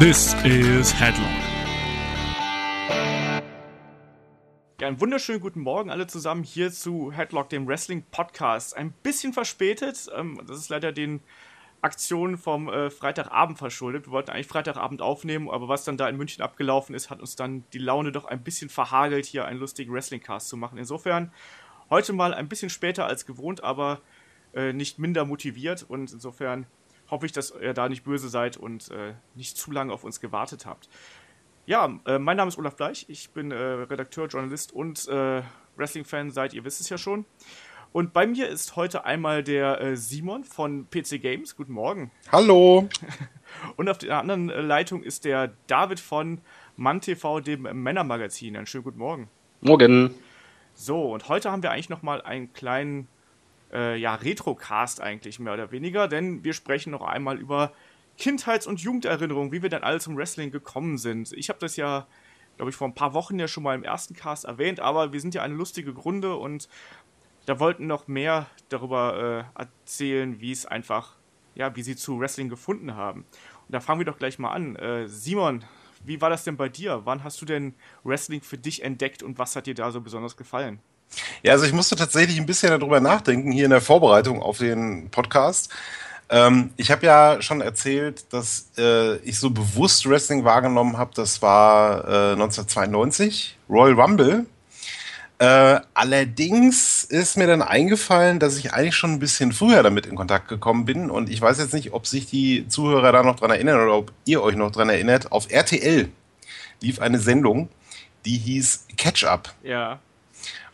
This is Headlock. Ja, einen wunderschönen guten Morgen alle zusammen hier zu Headlock, dem Wrestling Podcast. Ein bisschen verspätet, ähm, das ist leider den Aktionen vom äh, Freitagabend verschuldet. Wir wollten eigentlich Freitagabend aufnehmen, aber was dann da in München abgelaufen ist, hat uns dann die Laune doch ein bisschen verhagelt, hier einen lustigen Wrestling-Cast zu machen. Insofern heute mal ein bisschen später als gewohnt, aber äh, nicht minder motiviert und insofern hoffe ich, dass ihr da nicht böse seid und äh, nicht zu lange auf uns gewartet habt. Ja, äh, mein Name ist Olaf Bleich. Ich bin äh, Redakteur, Journalist und äh, Wrestling-Fan, seit ihr wisst es ja schon. Und bei mir ist heute einmal der äh, Simon von PC Games. Guten Morgen. Hallo. Und auf der anderen äh, Leitung ist der David von MannTV, dem Männermagazin. Einen schönen guten Morgen. Morgen. So, und heute haben wir eigentlich nochmal einen kleinen äh, ja, Retrocast eigentlich mehr oder weniger, denn wir sprechen noch einmal über Kindheits- und Jugenderinnerungen, wie wir dann alle zum Wrestling gekommen sind. Ich habe das ja, glaube ich, vor ein paar Wochen ja schon mal im ersten Cast erwähnt, aber wir sind ja eine lustige Grunde und da wollten noch mehr darüber äh, erzählen, wie es einfach, ja, wie sie zu Wrestling gefunden haben. Und da fangen wir doch gleich mal an. Äh, Simon, wie war das denn bei dir? Wann hast du denn Wrestling für dich entdeckt und was hat dir da so besonders gefallen? Ja, also ich musste tatsächlich ein bisschen darüber nachdenken, hier in der Vorbereitung auf den Podcast. Ähm, ich habe ja schon erzählt, dass äh, ich so bewusst Wrestling wahrgenommen habe. Das war äh, 1992, Royal Rumble. Äh, allerdings ist mir dann eingefallen, dass ich eigentlich schon ein bisschen früher damit in Kontakt gekommen bin. Und ich weiß jetzt nicht, ob sich die Zuhörer da noch dran erinnern oder ob ihr euch noch dran erinnert. Auf RTL lief eine Sendung, die hieß Catch Up. Ja.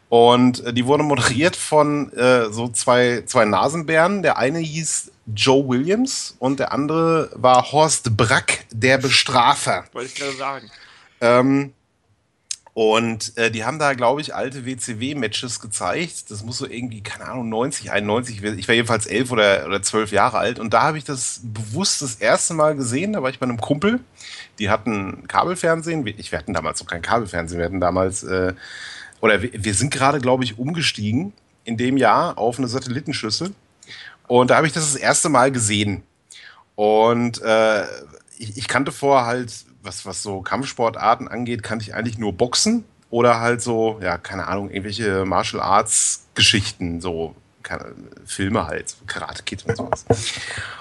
Und äh, die wurde moderiert von äh, so zwei, zwei Nasenbären. Der eine hieß Joe Williams und der andere war Horst Brack, der Bestrafer. Wollte ich gerade sagen. Ähm, und äh, die haben da, glaube ich, alte WCW-Matches gezeigt. Das muss so irgendwie, keine Ahnung, 90, 91. Ich war jedenfalls elf oder, oder zwölf Jahre alt. Und da habe ich das bewusst das erste Mal gesehen. Da war ich bei einem Kumpel. Die hatten Kabelfernsehen. Ich, wir hatten damals noch kein Kabelfernsehen. Wir hatten damals äh, oder wir, wir sind gerade, glaube ich, umgestiegen in dem Jahr auf eine Satellitenschüssel. Und da habe ich das das erste Mal gesehen. Und äh, ich, ich, kannte vorher halt, was, was so Kampfsportarten angeht, kannte ich eigentlich nur Boxen oder halt so, ja, keine Ahnung, irgendwelche Martial Arts Geschichten, so keine, Filme halt, Karate Kid und sowas.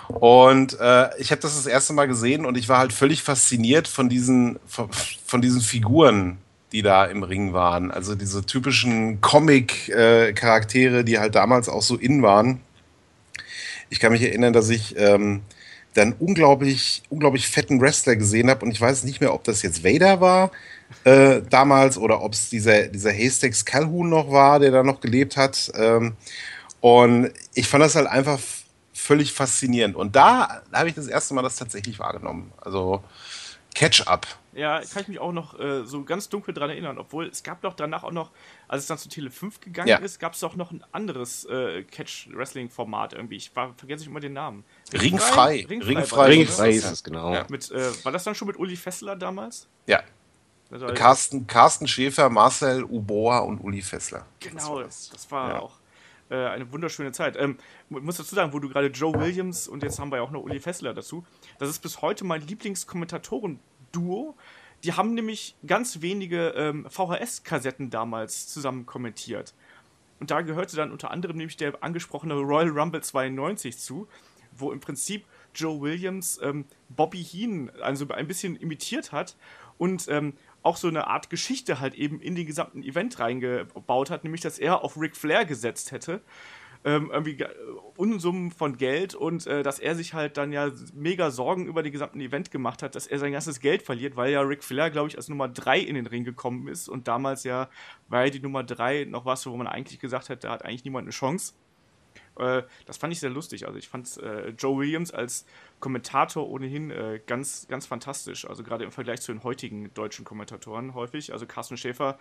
Und äh, ich habe das das erste Mal gesehen und ich war halt völlig fasziniert von diesen, von, von diesen Figuren, die da im Ring waren. Also diese typischen Comic-Charaktere, die halt damals auch so in waren. Ich kann mich erinnern, dass ich ähm, dann unglaublich, unglaublich fetten Wrestler gesehen habe und ich weiß nicht mehr, ob das jetzt Vader war äh, damals oder ob es dieser, dieser Haystacks Calhoun noch war, der da noch gelebt hat. Ähm, und ich fand das halt einfach völlig faszinierend. Und da habe ich das erste Mal das tatsächlich wahrgenommen. Also Catch-up. Ja, kann ich mich auch noch äh, so ganz dunkel dran erinnern, obwohl es gab doch danach auch noch, als es dann zu Tele 5 gegangen ja. ist, gab es doch noch ein anderes äh, Catch-Wrestling-Format irgendwie. Ich war, vergesse ich immer den Namen. Ringfrei. Ringfrei, Ringfrei, Ringfrei ist es, genau. Ja. Mit, äh, war das dann schon mit Uli Fessler damals? Ja. Also, Carsten, Carsten Schäfer, Marcel Uboa und Uli Fessler. Genau, das, das war ja. auch äh, eine wunderschöne Zeit. Ähm, ich muss dazu sagen, wo du gerade Joe Williams und jetzt haben wir ja auch noch Uli Fessler dazu. Das ist bis heute mein Lieblingskommentatoren- Duo. Die haben nämlich ganz wenige ähm, VHS-Kassetten damals zusammen kommentiert. Und da gehörte dann unter anderem nämlich der angesprochene Royal Rumble 92 zu, wo im Prinzip Joe Williams ähm, Bobby Heen also ein bisschen imitiert hat und ähm, auch so eine Art Geschichte halt eben in den gesamten Event reingebaut hat, nämlich dass er auf Ric Flair gesetzt hätte ähm, irgendwie Unsummen von Geld und äh, dass er sich halt dann ja mega Sorgen über den gesamten Event gemacht hat, dass er sein ganzes Geld verliert, weil ja Ric Flair, glaube ich, als Nummer 3 in den Ring gekommen ist und damals ja war ja die Nummer 3 noch was, wo man eigentlich gesagt hat, da hat eigentlich niemand eine Chance. Äh, das fand ich sehr lustig. Also ich fand äh, Joe Williams als Kommentator ohnehin äh, ganz, ganz fantastisch. Also gerade im Vergleich zu den heutigen deutschen Kommentatoren häufig. Also Carsten Schäfer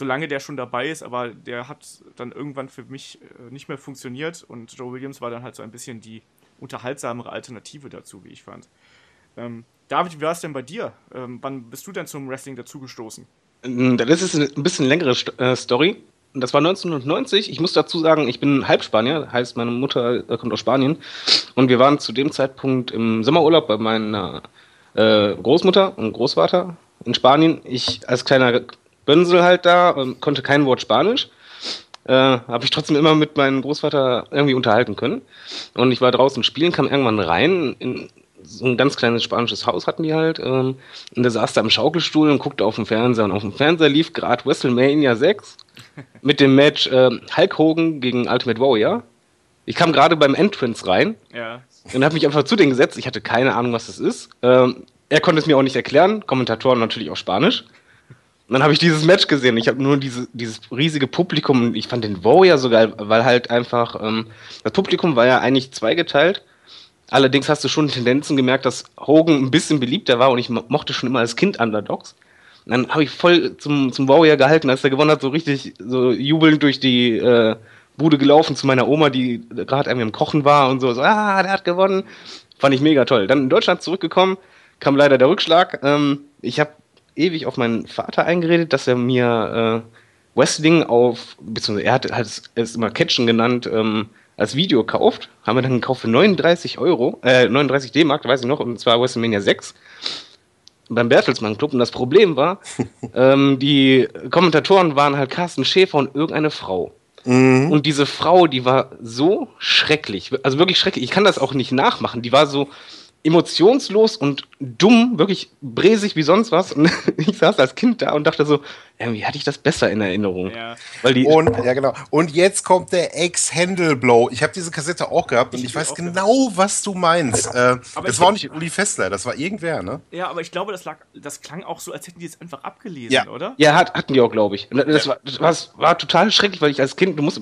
solange der schon dabei ist, aber der hat dann irgendwann für mich äh, nicht mehr funktioniert und Joe Williams war dann halt so ein bisschen die unterhaltsamere Alternative dazu, wie ich fand. Ähm, David, wie war es denn bei dir? Ähm, wann bist du denn zum Wrestling dazugestoßen? Ähm, das ist ein bisschen längere St äh, Story. Das war 1990. Ich muss dazu sagen, ich bin Halbspanier, heißt meine Mutter äh, kommt aus Spanien. Und wir waren zu dem Zeitpunkt im Sommerurlaub bei meiner äh, Großmutter und Großvater in Spanien. Ich als kleiner Bönsel halt da, ähm, konnte kein Wort Spanisch. Äh, habe ich trotzdem immer mit meinem Großvater irgendwie unterhalten können. Und ich war draußen spielen, kam irgendwann rein in so ein ganz kleines spanisches Haus hatten die halt. Ähm, und der saß da im Schaukelstuhl und guckte auf den Fernseher. Und auf dem Fernseher lief gerade WrestleMania 6 mit dem Match äh, Hulk Hogan gegen Ultimate Warrior. Ich kam gerade beim Entrance rein Ja. und habe mich einfach zu denen gesetzt. Ich hatte keine Ahnung, was das ist. Ähm, er konnte es mir auch nicht erklären. Kommentatoren natürlich auf Spanisch. Und dann habe ich dieses Match gesehen. Ich habe nur diese, dieses riesige Publikum. Ich fand den Warrior so geil, weil halt einfach ähm, das Publikum war ja eigentlich zweigeteilt. Allerdings hast du schon Tendenzen gemerkt, dass Hogan ein bisschen beliebter war und ich mo- mochte schon immer als Kind Underdogs. Und dann habe ich voll zum, zum Warrior gehalten, als er gewonnen hat, so richtig so jubelnd durch die äh, Bude gelaufen zu meiner Oma, die gerade irgendwie im Kochen war und so, so, ah, der hat gewonnen. Fand ich mega toll. Dann in Deutschland zurückgekommen, kam leider der Rückschlag. Ähm, ich habe ewig auf meinen Vater eingeredet, dass er mir äh, Wrestling auf, beziehungsweise er hat, hat es, es immer Catchen genannt, ähm, als Video kauft. Haben wir dann gekauft für 39 Euro, äh, 39 D-Mark, weiß ich noch, und zwar WrestleMania 6 beim Bertelsmann Club. Und das Problem war, ähm, die Kommentatoren waren halt Carsten Schäfer und irgendeine Frau. Mhm. Und diese Frau, die war so schrecklich, also wirklich schrecklich. Ich kann das auch nicht nachmachen. Die war so emotionslos und dumm, wirklich bresig wie sonst was. Und ich saß als Kind da und dachte so, irgendwie hatte ich das besser in Erinnerung. Ja. Weil die, Und ja genau. Und jetzt kommt der Ex-Handle-Blow. Ich habe diese Kassette auch gehabt und Ich ich, weiß genau, was du meinst. Äh, Aber das war auch nicht Uli Fessler, das war irgendwer, ne? Ja, aber ich glaube, das, lag, das klang auch so, als hätten die es einfach abgelesen, Ja. oder? Ja, hat, hatten die auch, glaube ich. Und Das, war, das war, war total schrecklich, weil ich als Kind, du musst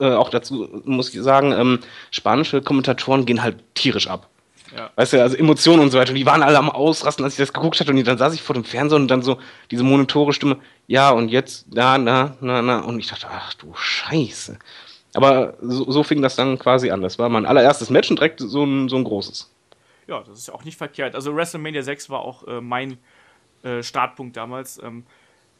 äh, auch dazu, muss ich sagen, ähm, spanische Kommentatoren gehen halt tierisch ab. Ja. Weißt du, also Emotionen und so weiter. Und die waren alle am Ausrasten, als ich das geguckt hatte. Und dann saß ich vor dem Fernseher und dann so diese monotore Stimme, ja, und jetzt, na, na, na, na. Und ich dachte, ach du Scheiße. Aber so, so fing das dann quasi an. Das war mein allererstes Match und direkt so ein, so ein großes. Ja, das ist ja auch nicht verkehrt. Also WrestleMania 6 war auch äh, mein äh, Startpunkt damals. Ähm,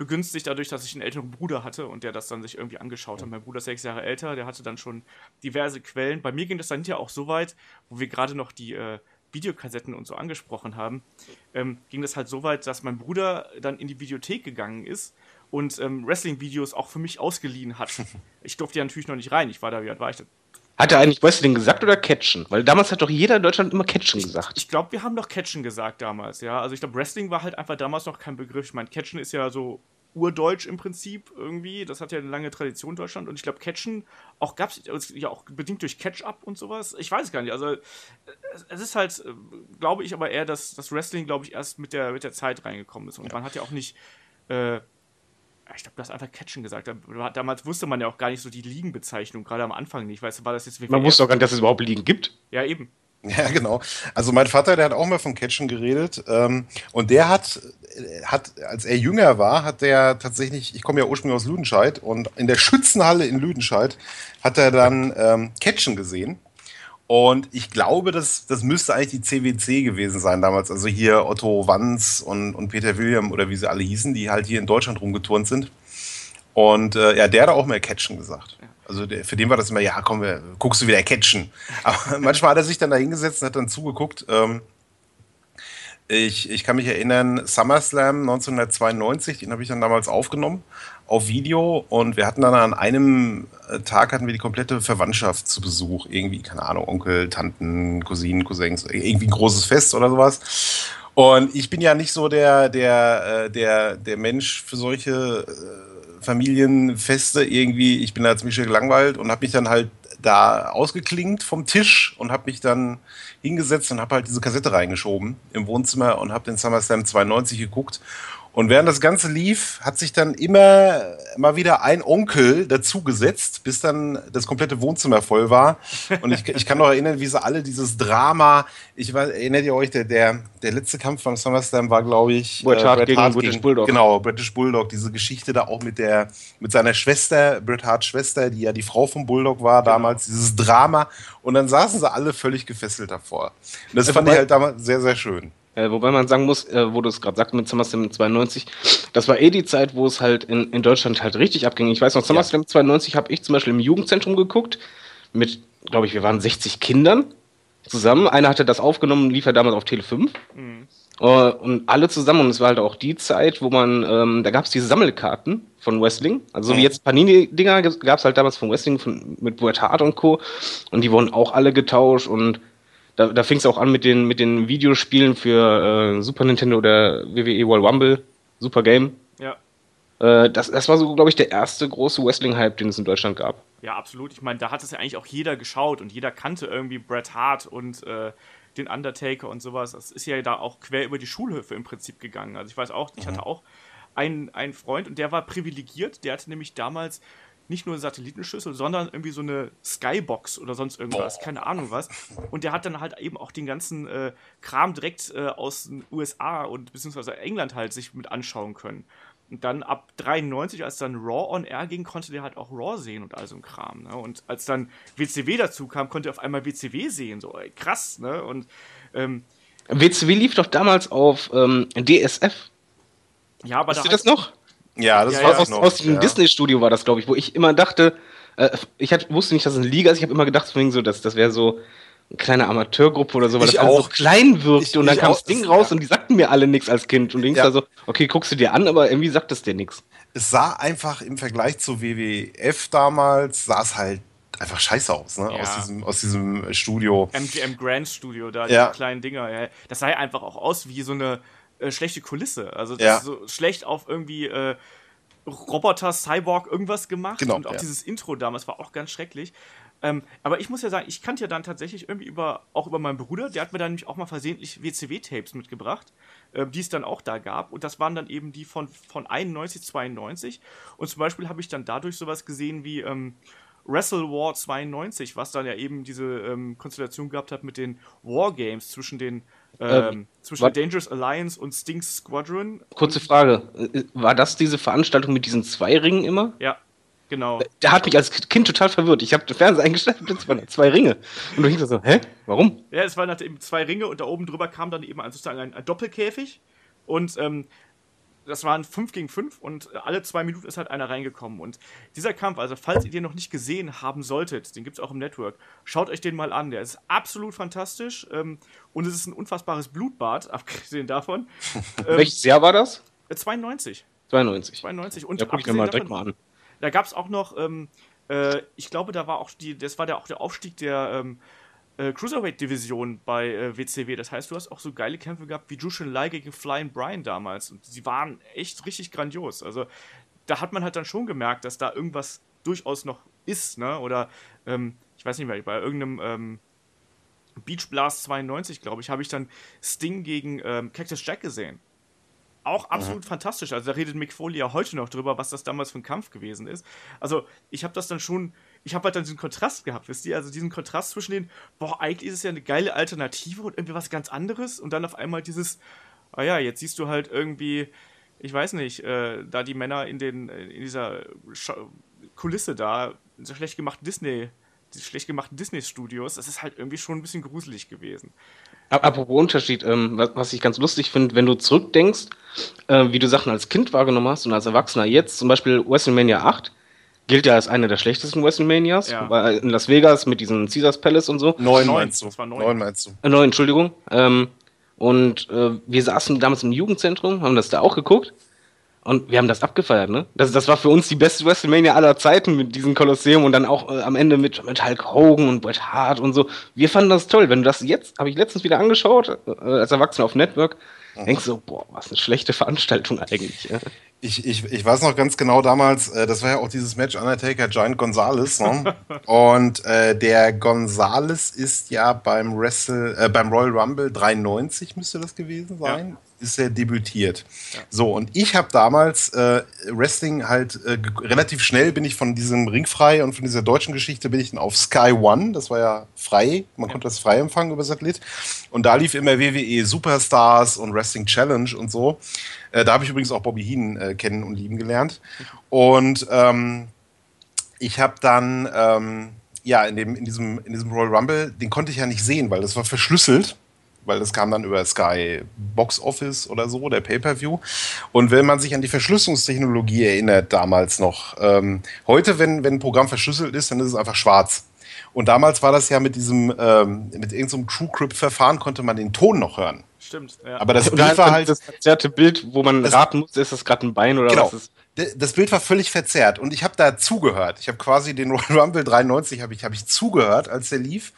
begünstigt dadurch, dass ich einen älteren Bruder hatte und der das dann sich irgendwie angeschaut hat. Mein Bruder ist sechs Jahre älter, der hatte dann schon diverse Quellen. Bei mir ging das dann ja auch so weit, wo wir gerade noch die äh, Videokassetten und so angesprochen haben, ähm, ging das halt so weit, dass mein Bruder dann in die Videothek gegangen ist und ähm, Wrestling-Videos auch für mich ausgeliehen hat. Ich durfte ja natürlich noch nicht rein. Ich war da, wie alt war ich da? Hat er eigentlich Wrestling gesagt oder Catchen? Weil damals hat doch jeder in Deutschland immer Catchen gesagt. Ich glaube, wir haben doch Catchen gesagt damals, ja. Also ich glaube, Wrestling war halt einfach damals noch kein Begriff. Ich meine, Catchen ist ja so urdeutsch im Prinzip irgendwie. Das hat ja eine lange Tradition in Deutschland. Und ich glaube, Catchen auch gab es ja auch bedingt durch Catch-Up und sowas. Ich weiß es gar nicht. Also äh, es- ist halt, äh, glaube ich, aber eher, dass das Wrestling, glaube ich, erst mit der, mit der Zeit reingekommen ist. Und man hat ja auch nicht, äh, ich glaube, du hast einfach Catchen gesagt. Da- Damals wusste man ja auch gar nicht so die Ligenbezeichnung, gerade am Anfang nicht. Weißt du, war das jetzt Man wusste auch gar nicht, dass es überhaupt Ligen gibt. Ja, eben. Ja, genau. Also mein Vater, der hat auch mal von Catchen geredet. Ähm, und der hat, äh, hat, als er jünger war, hat der tatsächlich, ich komme ja ursprünglich aus Lüdenscheid und in der Schützenhalle in Lüdenscheid hat er dann ähm, Catchen gesehen. Und ich glaube, das, das müsste eigentlich die CWC gewesen sein damals. Also hier Otto Wanz und, und Peter William oder wie sie alle hießen, die halt hier in Deutschland rumgeturnt sind. Und äh, ja, der hat auch mehr Catchen gesagt. Also der, für den war das immer, ja, komm, wir, guckst du wieder Catchen. Aber manchmal hat er sich dann da hingesetzt und hat dann zugeguckt. Ähm, ich, ich kann mich erinnern, SummerSlam 1992, den habe ich dann damals aufgenommen auf Video und wir hatten dann an einem äh, Tag hatten wir die komplette Verwandtschaft zu Besuch. Irgendwie, keine Ahnung, Onkel, Tanten, Cousinen, Cousins, irgendwie ein großes Fest oder sowas. Und ich bin ja nicht so der, der, äh, der, der Mensch für solche äh, Familienfeste irgendwie. Ich bin da ziemlich gelangweilt und habe mich dann halt da ausgeklingt vom Tisch und habe mich dann hingesetzt und habe halt diese Kassette reingeschoben im Wohnzimmer und habe den SummerSlam 92 geguckt. Und während das Ganze lief, hat sich dann immer mal wieder ein Onkel dazugesetzt, bis dann das komplette Wohnzimmer voll war. Und ich, ich kann noch erinnern, wie sie alle dieses Drama, ich weiß, erinnert ihr euch, der, der, der letzte Kampf beim SummerSlam war, glaube ich, Bret Hart gegen British Bulldog. Genau, British Bulldog, diese Geschichte da auch mit der, mit seiner Schwester, Bret Harts Schwester, die ja die Frau vom Bulldog war damals, dieses Drama. Und dann saßen sie alle völlig gefesselt davor. Und das Ja, fand wobei- ich halt damals sehr, sehr schön. Äh, wobei man sagen muss, äh, wo du es gerade sagst mit SummerSlam 92, das war eh die Zeit, wo es halt in, in Deutschland halt richtig abging. Ich weiß noch, SummerSlam 92 habe ich zum Beispiel im Jugendzentrum geguckt, mit, glaube ich, wir waren 60 Kindern. zusammen. Einer hatte das aufgenommen, lief ja damals auf Tele 5. Mhm. Äh, und alle zusammen, und es war halt auch die Zeit, wo man, ähm, da gab es diese Sammelkarten von Wrestling. Also so wie jetzt Panini-Dinger gab es halt damals von Wrestling von, mit Bret Hart und Co. Und die wurden auch alle getauscht und da, da fing es auch an mit den, mit den Videospielen für äh, Super Nintendo oder WWE World Rumble, Super Game. Ja. Äh, das, das war so, glaube ich, der erste große Wrestling-Hype, den es in Deutschland gab. Ja, absolut. Ich meine, da hat es ja eigentlich auch jeder geschaut und jeder kannte irgendwie Bret Hart und äh, den Undertaker und sowas. Das ist ja da auch quer über die Schulhöfe im Prinzip gegangen. Also ich weiß auch, ich mhm. hatte auch einen, einen Freund und der war privilegiert. Der hatte nämlich damals nicht nur eine Satellitenschüssel, sondern irgendwie so eine Skybox oder sonst irgendwas, oh. keine Ahnung was. Und der hat dann halt eben auch den ganzen äh, Kram direkt äh, aus den USA und beziehungsweise England halt sich mit anschauen können. Und dann ab 93, als dann Raw on Air ging, konnte der halt auch Raw sehen und all so ein Kram. Ne? Und als dann WCW dazu kam, konnte er auf einmal WCW sehen. So ey, krass, ne? Und ähm, WCW lief doch damals auf ähm, DSF. Ja, aber Hast da du das noch? Ja, das ja, war ja, aus, noch. aus dem ja. Disney-Studio war das, glaube ich, wo ich immer dachte, äh, ich hat, wusste nicht, dass es eine Liga ist. Ich habe immer gedacht, so, dass das wäre so eine kleine Amateurgruppe oder so, weil ich das auch. so klein wirkte ich, und dann kam auch, das Ding raus ja. und die sagten mir alle nichts als Kind und denkst ja. da so, okay, guckst du dir an, aber irgendwie sagt es dir nichts. Es sah einfach im Vergleich zu WWF damals, sah es halt einfach scheiße aus, ne? Ja. Aus, diesem, aus diesem Studio. MGM Grand Studio, da Ja. die kleinen Dinger. Ja. Das sah ja einfach auch aus wie so eine äh, schlechte Kulisse. Also das Ja. ist so schlecht auf irgendwie äh, Roboter, Cyborg, irgendwas gemacht. Genau, Und auch ja. dieses Intro damals war auch ganz schrecklich. Ähm, aber ich muss ja sagen, ich kannte ja dann tatsächlich irgendwie über, auch über meinen Bruder, der hat mir dann nämlich auch mal versehentlich WCW-Tapes mitgebracht, äh, die es dann auch da gab. Und das waren dann eben die von, von 91, 92. Und zum Beispiel habe ich dann dadurch sowas gesehen wie ähm, Wrestle War 92, was dann ja eben diese ähm, Konstellation gehabt hat mit den Wargames zwischen den ähm, zwischen wat- der Dangerous Alliance und Sting's Squadron. Kurze Frage, äh, war das diese Veranstaltung mit diesen zwei Ringen immer? Ja, genau. Der hat mich als Kind total verwirrt. Ich habe den Fernseher eingestellt und es waren zwei Ringe. Und du hieß so, hä? Warum? Ja, es waren halt eben zwei Ringe und da oben drüber kam dann eben sozusagen ein, ein Doppelkäfig. Und ähm, das waren 5 gegen 5 und alle zwei Minuten ist halt einer reingekommen. Und dieser Kampf, also falls ihr den noch nicht gesehen haben solltet, den gibt es auch im Network, schaut euch den mal an. Der ist absolut fantastisch ähm, und es ist ein unfassbares Blutbad, abgesehen davon. ähm, Welches Jahr war das? äh, 92. 92. 92. Und Ja, guck ich mir mal davon- direkt mal an. da gab es auch noch, ähm, äh, ich glaube, da war auch die, das war der, auch der Aufstieg der ähm, äh, Cruiserweight-Division bei äh, WCW. Das heißt, du hast auch so geile Kämpfe gehabt wie Jushin Lai gegen Flying Brian damals. Und sie waren echt richtig grandios. Also da hat man halt dann schon gemerkt, dass da irgendwas durchaus noch ist, ne? Oder ähm, ich weiß nicht mehr, bei irgendeinem ähm, Beach Blast 92, glaube ich, habe ich dann Sting gegen ähm, Cactus Jack gesehen. Auch absolut fantastisch. Also da redet Mick Foley ja heute noch drüber, was das damals für ein Kampf gewesen ist. Also ich habe das dann schon, ich habe halt dann diesen Kontrast gehabt, wisst ihr? Also diesen Kontrast zwischen den, boah, eigentlich ist es ja eine geile Alternative und irgendwie was ganz anderes und dann auf einmal dieses, ah ja, jetzt siehst du halt irgendwie, ich weiß nicht, äh, da die Männer in den, in dieser Scha Kulisse da, in so schlecht gemachten Disney, die schlecht gemachten Disney-Studios, das ist halt irgendwie schon ein bisschen gruselig gewesen. Ap- Apropos Unterschied, ähm, was, was ich ganz lustig finde, wenn du zurückdenkst, äh, wie du Sachen als Kind wahrgenommen hast und als Erwachsener jetzt, zum Beispiel WrestleMania 8, gilt ja als eine der schlechtesten WrestleManias, Ja. in Las Vegas mit diesem Caesars Palace und so. Neun, Neun, meinst du? das war neun. Neun meinst du? Äh, neun, Entschuldigung. Ähm, und äh, wir saßen damals im Jugendzentrum, haben das da auch geguckt und wir haben das abgefeiert, ne? Das, das war für uns die beste WrestleMania aller Zeiten mit diesem Kolosseum und dann auch äh, am Ende mit, mit Hulk Hogan und Bret Hart und so. Wir fanden das toll. Wenn du das jetzt, habe ich letztens wieder angeschaut, äh, als Erwachsener auf Network, denkst du so, boah, was eine schlechte Veranstaltung eigentlich. Ja? Ich, ich, ich weiß noch ganz genau damals, äh, das war ja auch dieses Match Undertaker Giant Gonzalez. Ne? Und äh, der Gonzalez ist ja beim Wrestle, äh, beim Royal Rumble 93 müsste das gewesen sein. Ist er debütiert. So, und ich habe damals äh, Wrestling halt äh, relativ schnell bin ich von diesem Ringfrei und von dieser deutschen Geschichte bin ich dann auf Sky One. Das war ja frei, man konnte das frei empfangen über Satellit. Und da lief immer WWE Superstars und Wrestling Challenge und so. Äh, da habe ich übrigens auch Bobby Heenan äh, kennen und lieben gelernt. Und ähm, ich habe dann, ähm, ja, in, dem, in, diesem, in diesem Royal Rumble, den konnte ich ja nicht sehen, weil das war verschlüsselt. Weil das kam dann über Sky Box Office oder so, der Pay-Per-View. Und wenn man sich an die Verschlüsselungstechnologie erinnert, damals noch, ähm, heute, wenn, wenn ein Programm verschlüsselt ist, dann ist es einfach schwarz. Und damals war das ja mit diesem, ähm, mit irgendeinem TrueCrypt-Verfahren konnte man den Ton noch hören. Stimmt, ja. Aber das Bild war halt. das verzerrte Bild, wo man raten muss, ist das gerade ein Bein oder Genau. was ist. Das Bild war völlig verzerrt und ich habe da zugehört. Ich habe quasi den Royal Rumble 93 habe ich, hab ich zugehört, als der lief,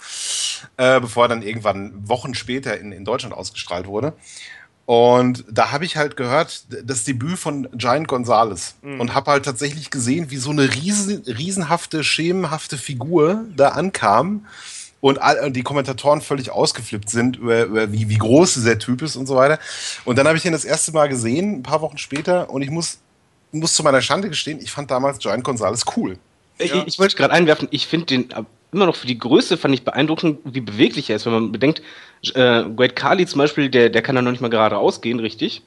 äh, bevor er dann irgendwann Wochen später in, in Deutschland ausgestrahlt wurde. Und da habe ich halt gehört, das Debüt von Giant Gonzalez und habe halt tatsächlich gesehen, wie so eine riesen, riesenhafte, schemenhafte Figur da ankam und und die Kommentatoren völlig ausgeflippt sind über, über wie, wie groß dieser Typ ist und so weiter. Und dann habe ich ihn das erste Mal gesehen, ein paar Wochen später, und ich muss, muss zu meiner Schande gestehen, ich fand damals Giant Gonzalez cool. Ja. Ich, ich wollte gerade einwerfen, ich finde den äh, immer noch für die Größe fand ich beeindruckend, wie beweglich er ist. Wenn man bedenkt, äh, Great Kali zum Beispiel, der, der kann ja noch nicht mal gerade ausgehen, richtig?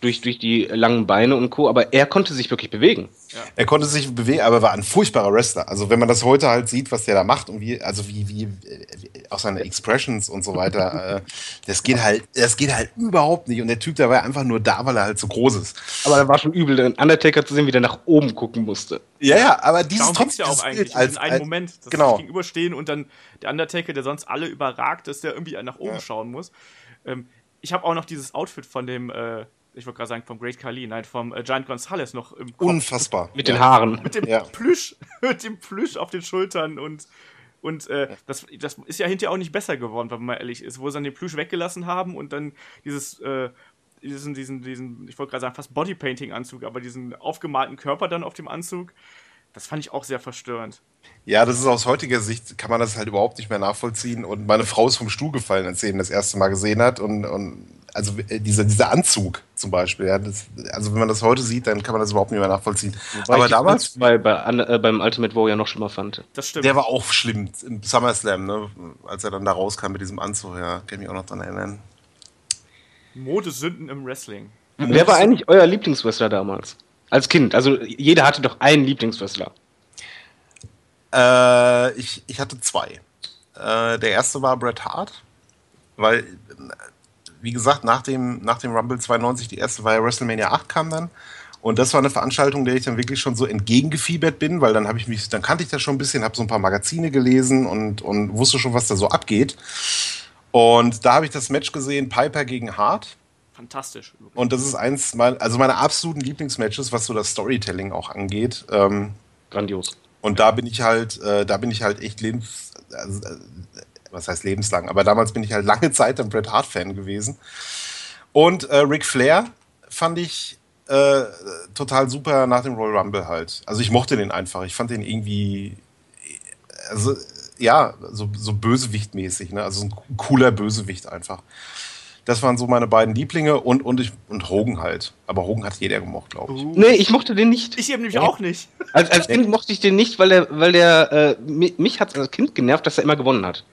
Durch, durch die langen Beine und Co. Aber er konnte sich wirklich bewegen. Er konnte sich bewegen, aber war ein furchtbarer Wrestler. Also wenn man das heute halt sieht, was der da macht und wie, also wie, wie, wie auch seine Expressions und so weiter, äh, das geht halt, das geht halt überhaupt nicht. Und der Typ, der war einfach nur da, weil er halt so groß ist. Aber da war schon übel, den Undertaker zu sehen, wie der nach oben gucken musste. Ja, ja, aber dieses Darum geht's ja auch eigentlich, Bild in einem Moment, dass genau. sich gegenüberstehen und dann der Undertaker, der sonst alle überragt, dass der irgendwie nach oben Ja. schauen muss. Ähm, ich habe auch noch dieses Outfit von dem, äh, ich wollte gerade sagen, vom Great Khali, nein, vom äh, Giant Gonzalez noch im Kopf. Unfassbar. Mit den Haaren. mit dem Ja. Plüsch, mit dem Plüsch auf den Schultern und und äh, das, das ist ja hinterher auch nicht besser geworden, wenn man mal ehrlich ist, wo sie dann den Plüsch weggelassen haben und dann dieses, äh, diesen, diesen, diesen, ich wollte gerade sagen, fast Bodypainting-Anzug, aber diesen aufgemalten Körper dann auf dem Anzug, das fand ich auch sehr verstörend. Ja, das ist aus heutiger Sicht, kann man das halt überhaupt nicht mehr nachvollziehen. Und meine Frau ist vom Stuhl gefallen, als sie ihn das erste Mal gesehen hat. Und, und also äh, dieser, dieser Anzug zum Beispiel, ja, das, also wenn man das heute sieht, dann kann man das überhaupt nicht mehr nachvollziehen. Wobei Aber ich damals, bei, bei, äh, beim Ultimate Warrior noch schlimmer fand. Das stimmt. der war auch schlimm im SummerSlam, ne? als er dann da rauskam mit diesem Anzug, ja, kann ich mich auch noch dran erinnern. Modesünden im Wrestling. Wer war eigentlich euer Lieblingswrestler damals? Als Kind. Also jeder hatte doch einen Lieblingswrestler. Äh, ich, ich hatte zwei. Äh, der erste war Bret Hart, weil, wie gesagt, nach dem, nach dem Rumble 92, die erste war ja WrestleMania 8 kam dann. Und das war eine Veranstaltung, der ich dann wirklich schon so entgegengefiebert bin, weil dann habe ich mich, dann kannte ich das schon ein bisschen, habe so ein paar Magazine gelesen und, und wusste schon, was da so abgeht. Und da habe ich das Match gesehen, Piper gegen Hart. Fantastisch. Und das ist eins, mein, also meine absoluten Lieblingsmatches, was so das Storytelling auch angeht. Ähm, Grandios. und da bin ich halt, äh, da bin ich halt echt lebens, also, äh, was heißt lebenslang, aber damals bin ich halt lange Zeit ein Bret Hart Fan gewesen. Und äh, Ric Flair fand ich äh, total super nach dem Royal Rumble halt. Also ich mochte den einfach. Ich fand den irgendwie, also ja, so, so Bösewicht-mäßig, ne? Also ein cooler Bösewicht einfach. Das waren so meine beiden Lieblinge und, und, ich, und Hogan halt. Aber Hogan hat jeder gemocht, glaube ich. Nee, ich mochte den nicht. Ich eben nämlich Ja. auch nicht. Als, als Kind mochte ich den nicht, weil der, weil der äh, mi- mich hat als Kind genervt, dass er immer gewonnen hat.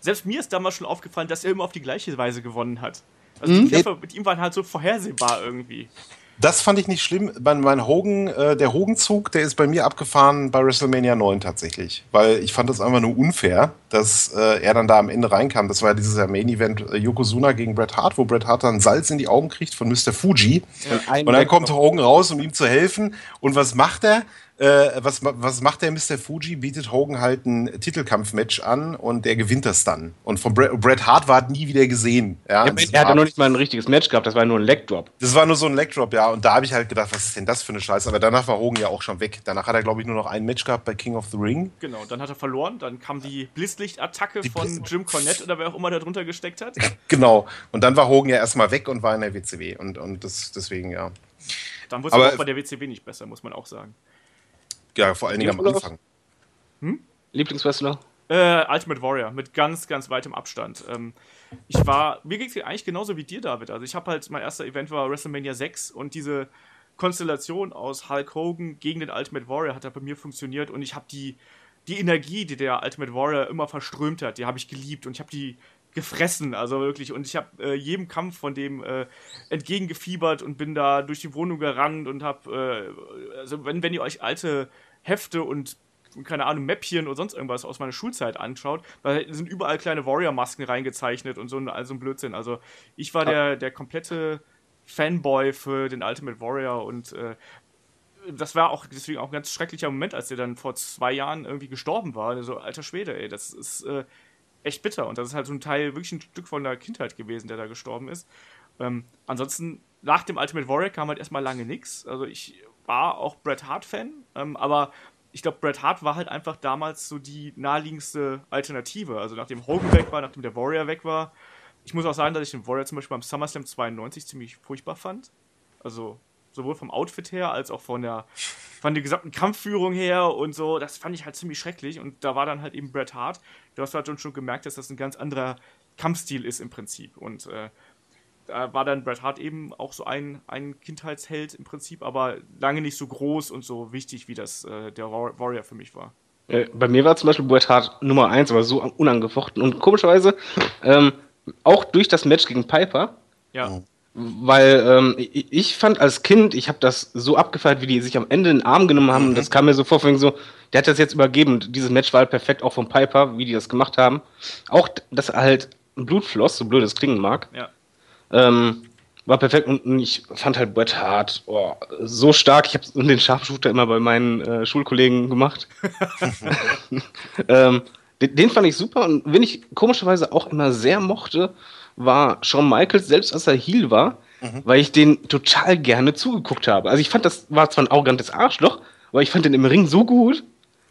Selbst mir ist damals schon aufgefallen, dass er immer auf die gleiche Weise gewonnen hat. Also Mhm. die Kämpfe mit ihm waren halt so vorhersehbar irgendwie. Das fand ich nicht schlimm. Mein, mein Hogan, äh, der Hogan-Zug, der ist bei mir abgefahren bei WrestleMania 9 tatsächlich. Weil ich fand das einfach nur unfair, dass äh, er dann da am Ende reinkam. Das war ja dieses Main-Event äh, Yokozuna gegen Bret Hart, wo Bret Hart dann Salz in die Augen kriegt von Mr. Fuji. Ein Und dann kommt Hogan raus, um ihm zu helfen. Und was macht er? Äh, was, was macht der Mr. Fuji? Bietet Hogan halt ein Titelkampfmatch an und der gewinnt das dann. Und von Bret, Bret Hart war nie wieder gesehen. Ja, er, er hat ja noch nicht mal ein richtiges Match gehabt, das war nur ein Leg Drop. das war nur so ein Leg Drop, ja. Und da habe ich halt gedacht, was ist denn das für eine Scheiße? Aber danach war Hogan ja auch schon weg. Danach hat er, glaube ich, nur noch ein Match gehabt bei King of the Ring. Genau, dann hat er verloren. Dann kam die Blitzlichtattacke von Blitz- Jim Cornette oder wer auch immer da drunter gesteckt hat. Genau. Und dann war Hogan ja erstmal weg und war in der WCW. Und, und das, deswegen, ja. Dann wurde es Aber- auch bei der WCW nicht besser, muss man auch sagen. Ja, vor allen Dingen am? Anfang. Lieblingswrestler? Äh, Ultimate Warrior mit ganz, ganz weitem Abstand. Ähm, ich war, mir ging es eigentlich genauso wie dir, David. Also ich habe halt, mein erster Event war WrestleMania 6 und diese Konstellation aus Hulk Hogan gegen den Ultimate Warrior hat da bei mir funktioniert und ich habe die, die Energie, die der Ultimate Warrior immer verströmt hat, die habe ich geliebt und ich habe die gefressen, also wirklich. Und ich habe äh, jedem Kampf von dem äh, entgegengefiebert und bin da durch die Wohnung gerannt und habe, äh, also wenn, wenn ihr euch alte Hefte und keine Ahnung, Mäppchen oder sonst irgendwas aus meiner Schulzeit anschaut, da sind überall kleine Warrior-Masken reingezeichnet und so, also ein Blödsinn. Also ich war der, der komplette Fanboy für den Ultimate Warrior und äh, das war auch deswegen auch ein ganz schrecklicher Moment, als der dann vor zwei Jahren irgendwie gestorben war. So, also, alter Schwede, ey, das ist äh, echt bitter. Und das ist halt so ein Teil, wirklich ein Stück von der Kindheit gewesen, der da gestorben ist. Ähm, ansonsten, nach dem Ultimate Warrior kam halt erstmal lange nichts. Also ich war auch Bret Hart-Fan, ähm, aber ich glaube, Bret Hart war halt einfach damals so die naheliegendste Alternative. Also nachdem Hogan weg war, nachdem der Warrior weg war. Ich muss auch sagen, dass ich den Warrior zum Beispiel beim SummerSlam 92 ziemlich furchtbar fand. Also sowohl vom Outfit her als auch von der, von der gesamten Kampfführung her und so. Das fand ich halt ziemlich schrecklich. Und da war dann halt eben Bret Hart. Du hast halt schon gemerkt, dass das ein ganz anderer Kampfstil ist im Prinzip. Und äh, da war dann Bret Hart eben auch so ein, ein Kindheitsheld im Prinzip, aber lange nicht so groß und so wichtig, wie das äh, der Warrior für mich war. Äh, bei mir war zum Beispiel Bret Hart Nummer 1, aber so unangefochten. Und komischerweise, ähm, auch durch das Match gegen Piper, ja. Weil ähm, ich fand als Kind, ich habe das so abgefeiert, wie die sich am Ende in den Arm genommen haben. Mhm. Das kam mir so vor, so, der hat das jetzt übergeben. Dieses Match war halt perfekt, auch von Piper, wie die das gemacht haben. Auch, dass halt Blut floss, so blöd es klingen mag. Ja. Ähm, war perfekt und ich fand halt Bret Hart oh, so stark. Ich habe den Scharfshooter immer bei meinen äh, Schulkollegen gemacht. ähm, den, den, fand ich super und wenn ich komischerweise auch immer sehr mochte, war Shawn Michaels, selbst als er Heel war, mhm. weil ich den total gerne zugeguckt habe. Also ich fand, das war zwar ein arrogantes Arschloch, aber ich fand den im Ring so gut.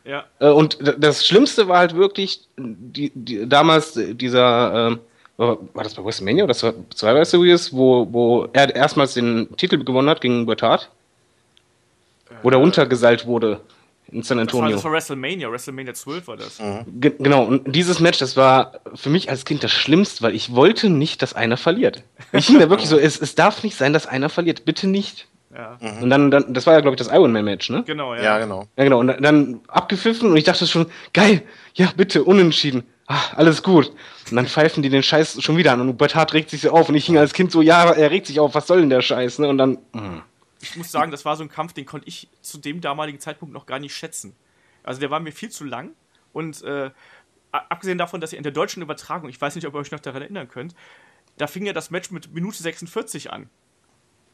Ja. Äh, und das Schlimmste war halt wirklich die, die, damals dieser, äh, war das bei WrestleMania oder das war Survivor Series, wo, wo er erstmals den Titel gewonnen hat gegen Bret Hart? Wo der runtergeseilt wurde in San Antonio. Das war, das war WrestleMania, WrestleMania 12 war das. Mhm. genau, und dieses Match, das war für mich als Kind das Schlimmste, weil ich wollte nicht, dass einer verliert. Ich ging da wirklich so, es, es darf nicht sein, dass einer verliert, bitte nicht. Ja. Mhm. Und dann, dann, das war ja, glaube ich, das Iron Man Match, ne? Genau, ja. Ja, genau. Ja, genau. Und dann abgepfiffen und ich dachte schon, geil, ja, bitte, unentschieden. Ach, alles gut. Und dann pfeifen die den Scheiß schon wieder an und Bret Hart regt sich so auf und ich hing als Kind so, ja, er regt sich auf, was soll denn der Scheiß, ne? Und dann, mh. Ich muss sagen, das war so ein Kampf, den konnte ich zu dem damaligen Zeitpunkt noch gar nicht schätzen. Also der war mir viel zu lang und äh, abgesehen davon, dass ihr in der deutschen Übertragung, ich weiß nicht, ob ihr euch noch daran erinnern könnt, da fing ja das Match mit Minute 46 an.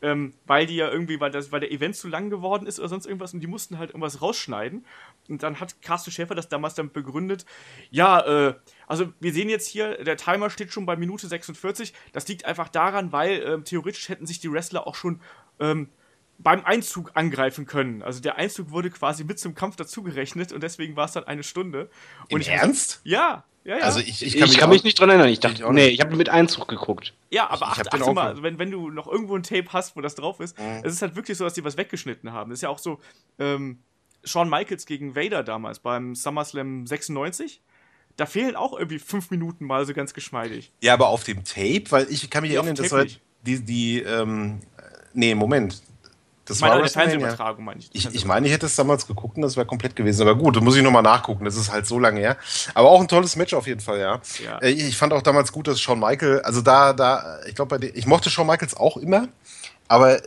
Ähm, weil die ja irgendwie, weil, das, weil der Event zu lang geworden ist oder sonst irgendwas und die mussten halt irgendwas rausschneiden. Und dann hat Carsten Schäfer das damals dann begründet, ja, äh, also wir sehen jetzt hier, der Timer steht schon bei Minute 46. Das liegt einfach daran, weil äh, theoretisch hätten sich die Wrestler auch schon ähm, beim Einzug angreifen können. Also der Einzug wurde quasi mit zum Kampf dazugerechnet und deswegen war es dann eine Stunde. Und Im ich Ernst? ja, ja, ja. Also ich, ich kann, ich mich, kann mich, nicht dran erinnern. Ich dachte, ich nee, ich habe mit Einzug geguckt. Ja, aber achte, achte mal, also wenn, wenn du noch irgendwo ein Tape hast, wo das drauf ist, mhm. es ist halt wirklich so, dass die was weggeschnitten haben. Das ist ja auch so, ähm, Shawn Michaels gegen Vader damals beim SummerSlam 96 da fehlen auch irgendwie fünf Minuten mal so ganz geschmeidig. Ja, aber auf dem Tape, weil ich kann mich ja, erinnern, das war die, die, ähm, nee, Moment, das meine, war eine Fernsehübertragung, meine ich. Ich, ich meine, ich hätte es damals geguckt und das wäre komplett gewesen. Aber gut, da muss ich nochmal nachgucken. Das ist halt so lange her. Aber auch ein tolles Match auf jeden Fall, ja. ja. Äh, ich fand auch damals gut, dass Shawn Michael, also da, da, ich glaube, ich mochte Shawn Michaels auch immer, aber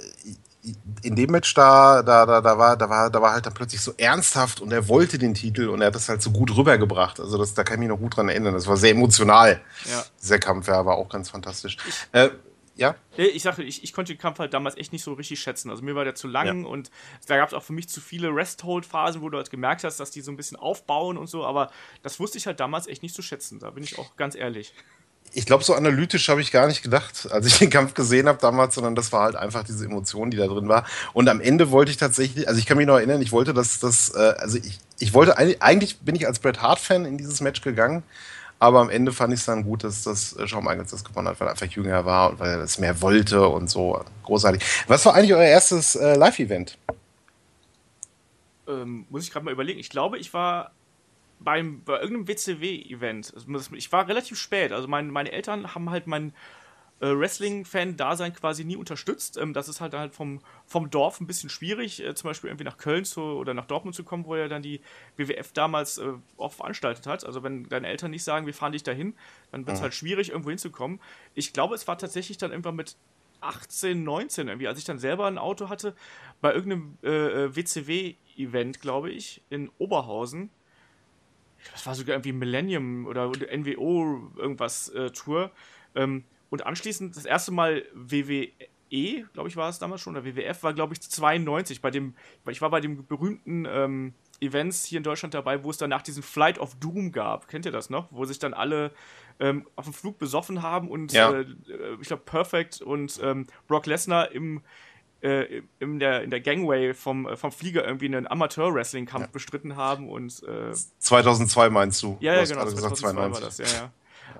in dem Match da, da, da, da war, da war, da war halt dann plötzlich so ernsthaft und er wollte den Titel und er hat das halt so gut rübergebracht. Also das, da kann ich mich noch gut dran erinnern. Das war sehr emotional. Ja. Dieser Kampf, ja, war auch ganz fantastisch. Äh, ja? Ich sagte, ich, ich konnte den Kampf halt damals echt nicht so richtig schätzen. Also mir war der zu lang ja. und da gab es auch für mich zu viele Rest-Hold-Phasen, wo du halt gemerkt hast, dass die so ein bisschen aufbauen und so, aber das wusste ich halt damals echt nicht zu schätzen. Da bin ich auch ganz ehrlich. Ich glaube, so analytisch habe ich gar nicht gedacht, als ich den Kampf gesehen habe damals, sondern das war halt einfach diese Emotion, die da drin war. Und am Ende wollte ich tatsächlich, also ich kann mich noch erinnern, ich wollte, dass das, äh, also ich, ich wollte, eigentlich bin ich als Bret Hart-Fan in dieses Match gegangen aber am Ende fand ich es dann gut, dass das äh, Shawn Michaels das gewonnen hat, weil er einfach jünger war und weil er das mehr wollte und so. Großartig. Was war eigentlich euer erstes äh, Live-Event? Ähm, muss ich gerade mal überlegen. Ich glaube, ich war beim, bei irgendeinem WCW-Event. Ich war relativ spät. Also mein, meine Eltern haben halt meinen äh, Wrestling-Fan-Dasein quasi nie unterstützt. Ähm, das ist halt halt vom, vom Dorf ein bisschen schwierig, äh, zum Beispiel irgendwie nach Köln zu, oder nach Dortmund zu kommen, wo ja dann die WWF damals äh, auch veranstaltet hat. Also wenn deine Eltern nicht sagen, wir fahren dich dahin, dann wird es mhm. halt schwierig, irgendwo hinzukommen. Ich glaube, es war tatsächlich dann irgendwann mit 18, 19 irgendwie, als ich dann selber ein Auto hatte, bei irgendeinem äh, WCW-Event, glaube ich, in Oberhausen. Das war sogar irgendwie Millennium oder NWO irgendwas äh, Tour. Ähm, und anschließend das erste Mal WWE, glaube ich, war es damals schon, oder WWF war, glaube ich, 92 bei dem, ich war bei dem berühmten ähm, Events hier in Deutschland dabei, wo es danach diesen Flight of Doom gab. Kennt ihr das noch? Wo sich dann alle ähm, auf dem Flug besoffen haben und Ja. äh, ich glaube Perfect und ähm, Brock Lesnar im äh, in, der, in der Gangway vom, äh, vom Flieger irgendwie einen Amateur-Wrestling-Kampf bestritten haben und äh, 2002 meinst du? ja, ja, genau, gerade gesagt 2002 war 92. das, ja, ja.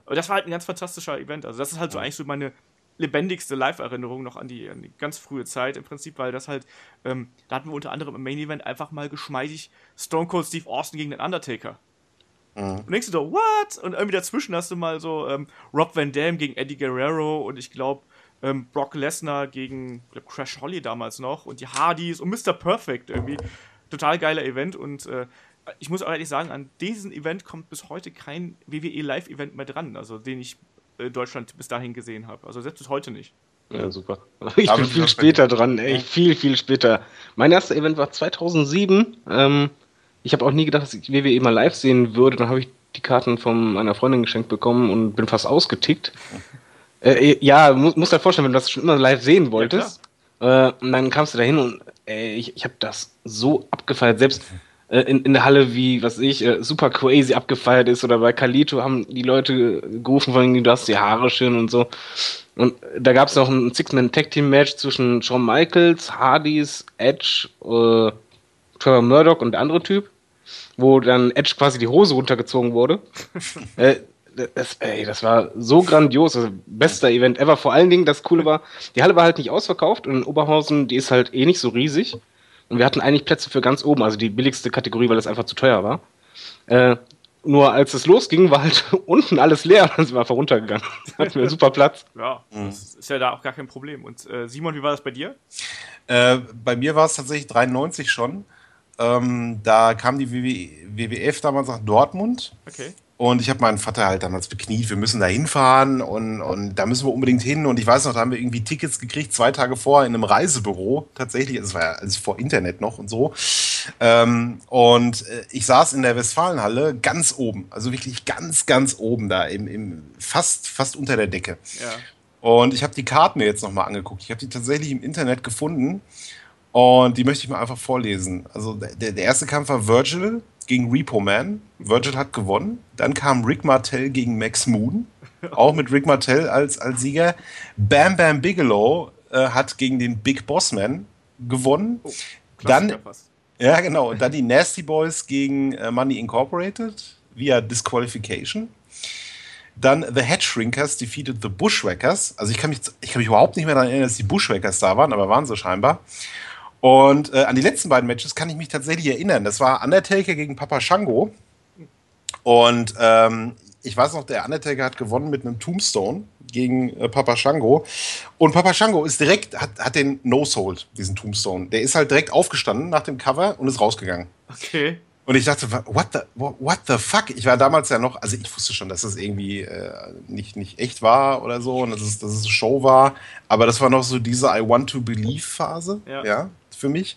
Aber das war halt ein ganz fantastischer Event. Also das ist halt so eigentlich so meine lebendigste Live-Erinnerung noch an die, an die ganz frühe Zeit im Prinzip, weil das halt, ähm, da hatten wir unter anderem im Main-Event einfach mal geschmeidig Stone Cold Steve Austin gegen den Undertaker. Mhm. Und denkst du so, what? Und irgendwie dazwischen hast du mal so ähm, Rob Van Dam gegen Eddie Guerrero und ich glaube ähm, Brock Lesnar gegen glaub, Crash Holly damals noch und die Hardys und Mr. Perfect irgendwie. Total geiler Event und äh, ich muss auch ehrlich sagen, an diesen Event kommt bis heute kein WWE Live-Event mehr dran, also den ich in Deutschland bis dahin gesehen habe. Also selbst bis heute nicht. Ja, super. Ich Da bin viel später dran, ey. Viel, viel später. Mein erster Event war 2007. Ähm, ich habe auch nie gedacht, dass ich WWE mal live sehen würde. Dann habe ich die Karten von meiner Freundin geschenkt bekommen und bin fast ausgetickt. Äh, ja, mu musst dir vorstellen, wenn du das schon immer live sehen wolltest. äh, und dann kamst du da hin und ey, ich, ich habe das so abgefeiert. Selbst äh, in, in der Halle, wie, was ich, äh, super crazy abgefeiert ist. Oder bei Kalito haben die Leute gerufen, von wegen, du hast die Haare schön und so. Und da gab es noch ein Six-Man-Tag-Team-Match zwischen Shawn Michaels, Hardys, Edge, äh, Trevor Murdoch und der andere Typ, wo dann Edge quasi die Hose runtergezogen wurde. äh, das, ey, das war so grandios, also bester Event ever. Vor allen Dingen, das Coole war, die Halle war halt nicht ausverkauft und in Oberhausen, die ist halt eh nicht so riesig. Und wir hatten eigentlich Plätze für ganz oben, also die billigste Kategorie, weil das einfach zu teuer war. Äh, nur als es losging, war halt unten alles leer dann sind wir einfach runtergegangen. Hatten wir super Platz. Ja, das ist ja da auch gar kein Problem. Und äh, Simon, wie war das bei dir? Äh, bei mir war es tatsächlich 93 schon. Ähm, da kam die WW WWF damals nach Dortmund. Okay. Und ich habe meinen Vater halt damals bekniet, wir müssen da hinfahren und, und da müssen wir unbedingt hin. Und ich weiß noch, da haben wir irgendwie Tickets gekriegt, zwei Tage vorher in einem Reisebüro. Tatsächlich, es war ja alles vor Internet noch und so. Ähm, und äh, ich saß in der Westfalenhalle ganz oben, also wirklich ganz, ganz oben da, im, im, fast, fast unter der Decke. Ja. Und ich habe die Karten mir jetzt nochmal angeguckt. Ich habe die tatsächlich im Internet gefunden. Und die möchte ich mal einfach vorlesen. Also der, der erste Kampf war Virgil gegen Repo Man. Virgil hat gewonnen. Dann kam Rick Martell gegen Max Moon. Auch mit Rick Martell als, als Sieger. Bam Bam Bigelow äh, hat gegen den Big Boss Man gewonnen. Dann, Klassiker fast. ja, genau. Und dann die Nasty Boys gegen äh, Money Incorporated via Disqualification. Dann The Head Shrinkers defeated the Bushwhackers. Also ich kann mich, ich kann mich überhaupt nicht mehr daran erinnern, dass die Bushwhackers da waren, aber waren sie scheinbar. Und äh, an die letzten beiden Matches kann ich mich tatsächlich erinnern. Das war Undertaker gegen Papa Shango. Und ähm, ich weiß noch, der Undertaker hat gewonnen mit einem Tombstone gegen äh, Papa Shango. Und Papa Shango ist direkt, hat, hat den No-Sold, diesen Tombstone. Der ist halt direkt aufgestanden nach dem Cover und ist rausgegangen. Okay. Und ich dachte, what the, what what the fuck? Ich war damals ja noch, also ich wusste schon, dass das irgendwie äh, nicht, nicht echt war oder so und dass es, dass es eine Show war. Aber das war noch so diese I want to believe Phase, Ja. ja, für mich.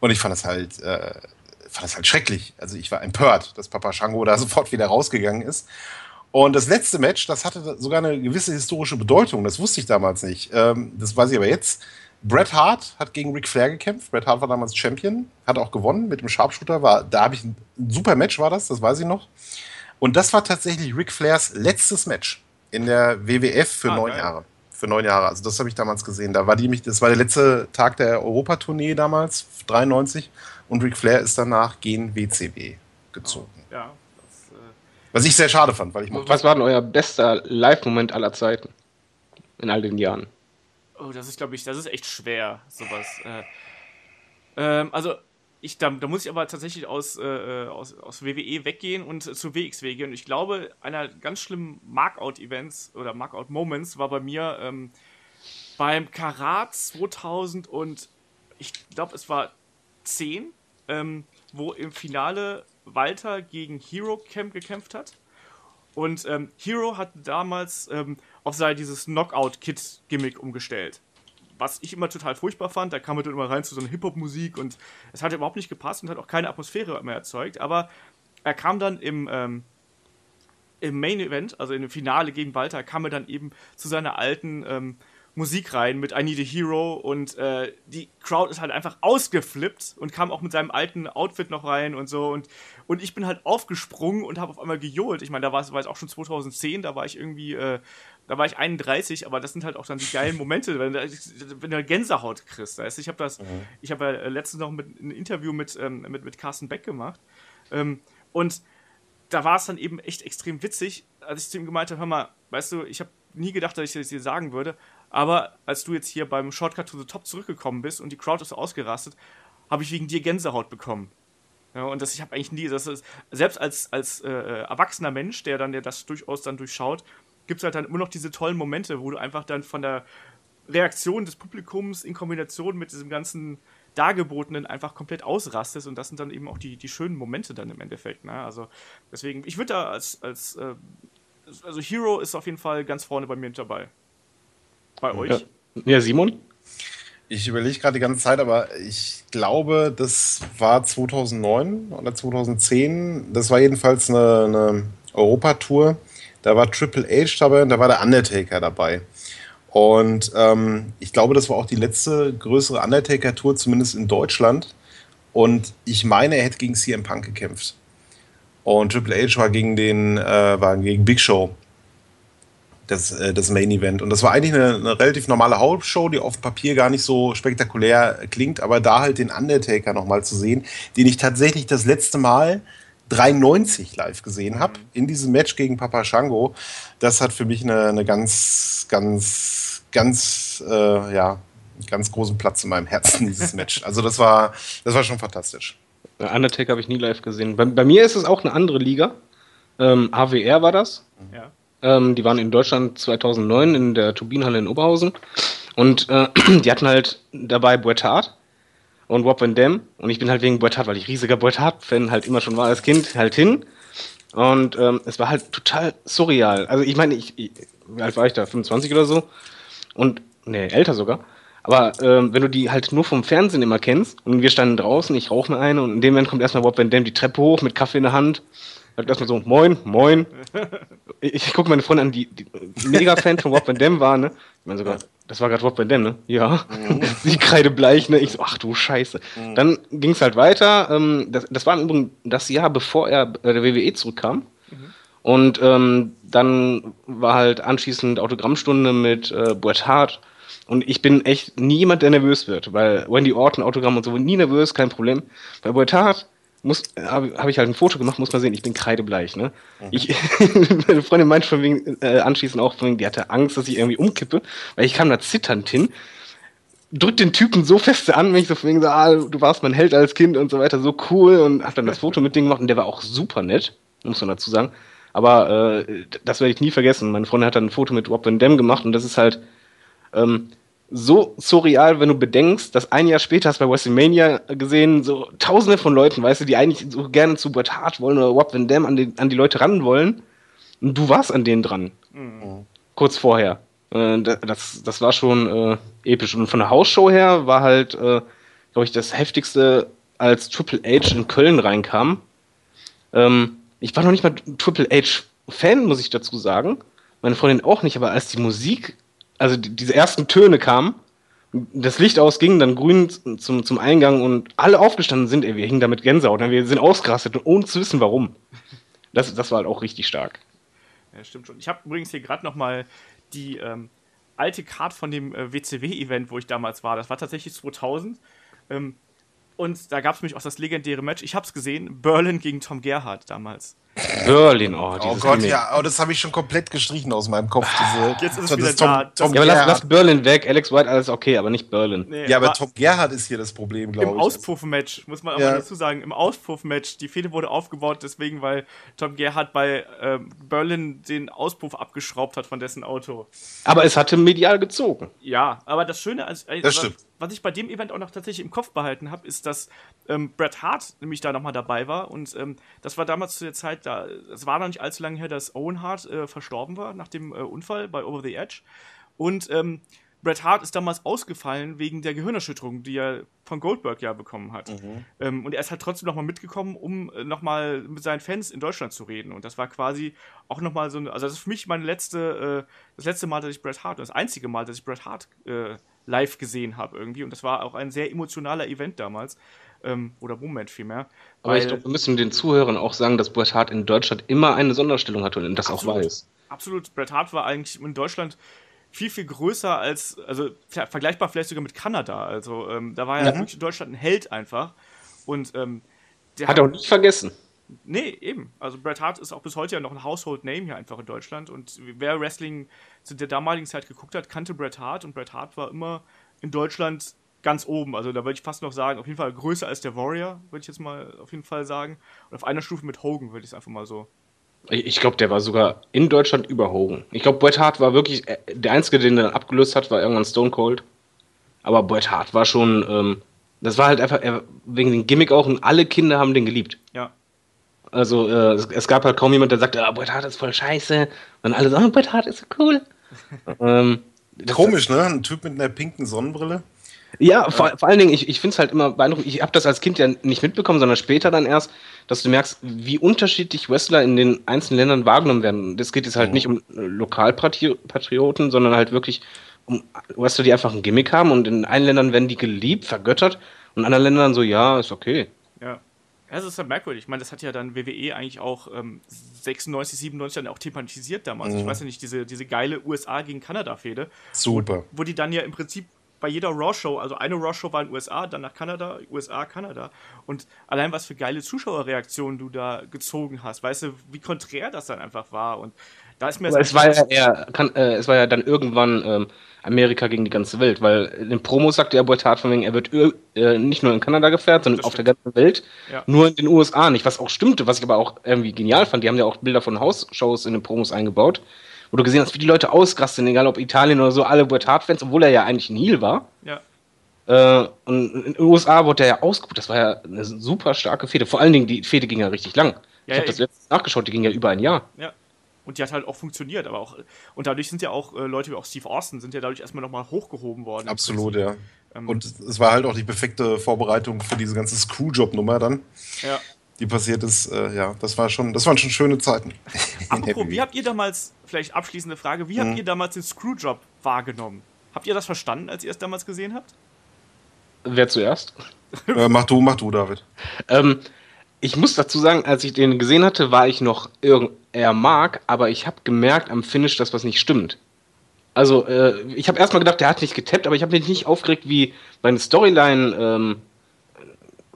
Und ich fand das halt, äh, fand das halt schrecklich. Also ich war empört, dass Papa Shango da sofort wieder rausgegangen ist. Und das letzte Match, das hatte sogar eine gewisse historische Bedeutung. Das wusste ich damals nicht. Ähm, das weiß ich aber jetzt. Bret Hart hat gegen Ric Flair gekämpft. Bret Hart war damals Champion, hat auch gewonnen mit dem Sharpshooter. War, da habe ich ein, ein super Match war das, das weiß ich noch. Und das war tatsächlich Ric Flairs letztes Match in der WWF für Ah, neun geil. Jahre. Für neun Jahre. Also das habe ich damals gesehen. Da war die mich, das war der letzte Tag der Europatournee damals, 93. Und Ric Flair ist danach gen WCW gezogen. Ja. Das, äh, Was ich sehr schade fand, weil ich Was war denn euer bester Live-Moment aller Zeiten? In all den Jahren. oh, das ist, glaube ich, das ist echt schwer, sowas. Äh, ähm, also, ich, da, da muss ich aber tatsächlich aus, äh, aus, aus WWE weggehen und äh, zu WXW gehen. Und ich glaube, einer ganz schlimmen Markout-Events oder Markout-Moments war bei mir ähm, beim Karat 2000 und ich glaube, es war 10, ähm, wo im Finale Walter gegen Hero Camp gekämpft hat. Und ähm, Hero hat damals ähm, auf sein dieses Knockout-Kit-Gimmick umgestellt. Was ich immer total furchtbar fand. Da kam er dann immer rein zu so einer Hip-Hop-Musik und es hat überhaupt nicht gepasst und hat auch keine Atmosphäre mehr erzeugt. Aber er kam dann im, ähm, im Main Event, also in dem Finale gegen Walter, kam er dann eben zu seiner alten ähm, Musik rein mit I Need a Hero und äh, die Crowd ist halt einfach ausgeflippt und kam auch mit seinem alten Outfit noch rein und so und, und ich bin halt aufgesprungen und habe auf einmal gejohlt. Ich meine, da war es auch schon 2010, da war ich irgendwie, äh, da war ich 31, aber das sind halt auch dann die geilen Momente, wenn, wenn du Gänsehaut kriegst. Weißt? Ich habe das, mhm. ich habe ja letztens noch mit, ein Interview mit, ähm, mit, mit Carsten Beck gemacht ähm, und da war es dann eben echt extrem witzig, als ich zu ihm gemeint habe, hör mal, weißt du, ich habe nie gedacht, dass ich das dir sagen würde, aber als du jetzt hier beim Shortcut to the Top zurückgekommen bist und die Crowd ist ausgerastet, habe ich wegen dir Gänsehaut bekommen. Ja, und das, ich habe eigentlich nie, das ist, selbst als, als äh, erwachsener Mensch, der dann der das durchaus dann durchschaut, gibt es halt dann immer noch diese tollen Momente, wo du einfach dann von der Reaktion des Publikums in Kombination mit diesem ganzen Dargebotenen einfach komplett ausrastest und das sind dann eben auch die, die schönen Momente dann im Endeffekt. Ne? Also deswegen, ich würde da als, als äh, also Hero ist auf jeden Fall ganz vorne bei mir mit dabei. Bei euch? Ja, ja Simon? Ich überlege gerade die ganze Zeit, aber ich glaube, das war 2009 oder 2010. Das war jedenfalls eine, eine Europatour. Da war Triple H dabei und da war der Undertaker dabei. Und ähm, ich glaube, das war auch die letzte größere Undertaker-Tour, zumindest in Deutschland. Und ich meine, er hätte gegen CM Punk gekämpft. Und Triple H war gegen den, äh, war gegen Big Show das, äh, das Main Event. Und das war eigentlich eine, eine, relativ normale Hauptshow, die auf Papier gar nicht so spektakulär klingt, aber da halt den Undertaker nochmal zu sehen, den ich tatsächlich das letzte Mal 93 live gesehen habe, mhm. in diesem Match gegen Papa Shango, das hat für mich eine, eine ganz, ganz, ganz, äh, ja, ganz großen Platz in meinem Herzen, dieses Match. Also das war, das war schon fantastisch. Undertaker habe ich nie live gesehen. Bei, bei, mir ist es auch eine andere Liga. Ähm, AWR war das. Ja. Ähm, die waren in Deutschland 2009 in der Turbinenhalle in Oberhausen. Und äh, die hatten halt dabei Boitard und Rob Van Dam. Und ich bin halt wegen Boitard, weil ich riesiger Boitard-Fan halt immer schon war als Kind, halt hin. Und ähm, es war halt total surreal. Also ich meine, ich, ich, wie alt war ich da? 25 oder so? Und, ne, älter sogar. Aber ähm, wenn du die halt nur vom Fernsehen immer kennst und wir standen draußen, ich rauche mir eine und in dem Moment kommt erstmal Rob Van Dam die Treppe hoch mit Kaffee in der Hand Sagt erstmal so, moin, moin. Ich, ich gucke meine Freundin an, die, die Mega-Fan von Rob Van Dam war, ne? Ich meine sogar, das war gerade Rob Van Dam, ne? Ja. Mhm. Sie kreidebleich, ne? Ich so, ach du Scheiße. Mhm. Dann ging es halt weiter. Ähm, das, das war im Übrigen das Jahr, bevor er bei der WWE zurückkam. Mhm. Und ähm, dann war halt anschließend Autogrammstunde mit äh, Bret Hart. Und ich bin echt nie jemand, der nervös wird, weil Wendy Orton, Autogramm und so, nie nervös, kein Problem. Bei Bret Hart habe hab ich halt ein Foto gemacht, muss man sehen, ich bin kreidebleich, ne? Mhm. Ich, meine Freundin meint schon wegen, äh, anschließend auch, wegen, die hatte Angst, dass ich irgendwie umkippe, weil ich kam da zitternd hin, drückt den Typen so feste an, wenn ich so wegen so, ah, du warst mein Held als Kind und so weiter, so cool und hab dann das Foto mit dem gemacht und der war auch super nett, muss man dazu sagen. Aber äh, das werde ich nie vergessen. Meine Freundin hat dann ein Foto mit Rob Van Dam gemacht und das ist halt, ähm, so surreal, wenn du bedenkst, dass ein Jahr später hast du bei WrestleMania gesehen, so tausende von Leuten, weißt du, die eigentlich so gerne zu Bret Hart wollen oder Rob Van Dam an die, an die Leute ran wollen. Und du warst an denen dran. Mhm. Kurz vorher. Äh, das, das war schon äh, episch. Und von der Hausshow her war halt, äh, glaube ich, das heftigste, als Triple H in Köln reinkam. Ähm, ich war noch nicht mal Triple H-Fan, muss ich dazu sagen. Meine Freundin auch nicht, aber als die Musik also die, diese ersten Töne kamen, das Licht ausging, dann grün zum, zum Eingang und alle aufgestanden sind, ey, wir hingen da mit Gänsehaut, wir sind ausgerastet, ohne zu wissen warum. Das, das war halt auch richtig stark. Ja, stimmt schon. Ich habe übrigens hier gerade noch mal die ähm, alte Card von dem äh, WCW-Event, wo ich damals war. Das war tatsächlich 2000. Ähm, und da gab es nämlich auch das legendäre Match. Ich habe es gesehen, Berlin gegen Tom Gerhardt damals. Berlin, oh, oh Gott, Remake. ja, oh, das habe ich schon komplett gestrichen aus meinem Kopf. Diese, Jetzt ist es wieder Tom, da. Tom ja, aber lass, lass, Berlin weg, Alex White, alles okay, aber nicht Berlin. Nee, ja, aber, aber Tom Gerhardt ist hier das Problem, glaube ich. Im Auspuff-Match, muss man aber ja. dazu sagen, im Auspuff-Match, die Fehde wurde aufgebaut, deswegen, weil Tom Gerhardt bei äh, Berlin den Auspuff abgeschraubt hat von dessen Auto. Aber es hatte medial gezogen. Ja, aber das Schöne, als, äh, das stimmt was ich bei dem Event auch noch tatsächlich im Kopf behalten habe, ist, dass ähm, Bret Hart nämlich da nochmal dabei war. Und ähm, das war damals zu der Zeit, da, es war noch nicht allzu lange her, dass Owen Hart äh, verstorben war nach dem äh, Unfall bei Over the Edge. Und ähm, Bret Hart ist damals ausgefallen wegen der Gehirnerschütterung, die er von Goldberg ja bekommen hat. Mhm. Ähm, und er ist halt trotzdem nochmal mitgekommen, um äh, nochmal mit seinen Fans in Deutschland zu reden. Und das war quasi auch nochmal so eine, also das ist für mich meine letzte, äh, das letzte Mal, dass ich Bret Hart, das einzige Mal, dass ich Bret Hart äh, live gesehen habe irgendwie. Und das war auch ein sehr emotionaler Event damals. Ähm, oder Moment vielmehr. Aber ich glaube, wir müssen den Zuhörern auch sagen, dass Bret Hart in Deutschland immer eine Sonderstellung hat und das absolut, auch weiß. Absolut. Bret Hart war eigentlich in Deutschland viel, viel größer als, also vergleichbar vielleicht sogar mit Kanada. Also ähm, da war er ja. wirklich in Deutschland ein Held einfach. Und ähm, der hat er auch nicht vergessen. Nee, eben. Also Bret Hart ist auch bis heute ja noch ein Household Name hier einfach in Deutschland. Und wer Wrestling zu der damaligen Zeit geguckt hat, kannte Bret Hart. Und Bret Hart war immer in Deutschland ganz oben. Also da würde ich fast noch sagen, auf jeden Fall größer als der Warrior, würde ich jetzt mal auf jeden Fall sagen. Und auf einer Stufe mit Hogan würde ich es einfach mal so ich glaube, der war sogar in Deutschland über Hogan. Ich glaube, Bret Hart war wirklich äh, der Einzige, den er abgelöst hat, war irgendwann Stone Cold. Aber Bret Hart war schon, ähm, das war halt einfach er, wegen dem Gimmick auch und alle Kinder haben den geliebt. Ja. Also äh, es, es, gab halt kaum jemand, der sagte, ah, Bret Hart ist voll scheiße. Und alle sagen, oh, Bret Hart ist so cool. ähm, Komisch, ne? Ein Typ mit einer pinken Sonnenbrille. Ja, vor, vor allen Dingen, ich, ich finde es halt immer beeindruckend. Ich habe das als Kind ja nicht mitbekommen, sondern später dann erst, dass du merkst, wie unterschiedlich Wrestler in den einzelnen Ländern wahrgenommen werden. Das geht jetzt halt mhm. nicht um Lokalpatrioten, sondern halt wirklich um Wrestler, die einfach ein Gimmick haben und in einen Ländern werden die geliebt, vergöttert und in anderen Ländern so, ja, ist okay. Ja. Ja, das ist halt merkwürdig. Ich meine, das hat ja dann WWE eigentlich auch ähm, 96, 97 dann auch thematisiert damals. Mhm. Ich weiß ja nicht, diese, diese geile USA gegen Kanada-Fehde. Super. Wo, wo die dann ja im Prinzip bei jeder Raw-Show, also eine Raw-Show war in den USA, dann nach Kanada, USA, Kanada. Und allein was für geile Zuschauerreaktionen du da gezogen hast, weißt du, wie konträr das dann einfach war. Und da ist mir es war ja eher, kann, äh, es war ja dann irgendwann ähm, Amerika gegen die ganze Welt, weil in den Promos sagte er Boytard von wegen, er wird äh, nicht nur in Kanada gefährt, sondern auf der ganzen Welt, ja. nur in den USA nicht, was auch stimmte, was ich aber auch irgendwie genial fand. Die haben ja auch Bilder von Hausshows in den Promos eingebaut wo du gesehen hast, wie die Leute ausrasten, egal ob Italien oder so, alle Bret Hart-Fans, obwohl er ja eigentlich ein Heel war. Ja. Äh, und in den USA wurde er ja ausgebucht. Das war ja eine super starke Fehde. Vor allen Dingen, die Fehde ging ja richtig lang. Ja, ich habe ja, das letztes nachgeschaut, die ging ja über ein Jahr. Ja. Und die hat halt auch funktioniert, aber auch. Und dadurch sind ja auch äh, Leute wie auch Steve Austin sind ja dadurch erstmal nochmal hochgehoben worden. Absolut, ja. Ähm, und es war halt auch die perfekte Vorbereitung für diese ganze Screwjob-Nummer dann. Ja die passiert ist, äh, ja, das war schon, das waren schon schöne Zeiten. Apropos, wie habt ihr damals, vielleicht abschließende Frage, wie habt mhm. ihr damals den Screwjob wahrgenommen? Habt ihr das verstanden, als ihr es damals gesehen habt? Wer zuerst? äh, mach du, mach du, David. Ähm, ich muss dazu sagen, als ich den gesehen hatte, war ich noch eher Mark, aber ich habe gemerkt am Finish, dass was nicht stimmt. Also, äh, ich habe erstmal gedacht, der hat nicht getappt, aber ich habe mich nicht aufgeregt, wie meine Storyline ähm,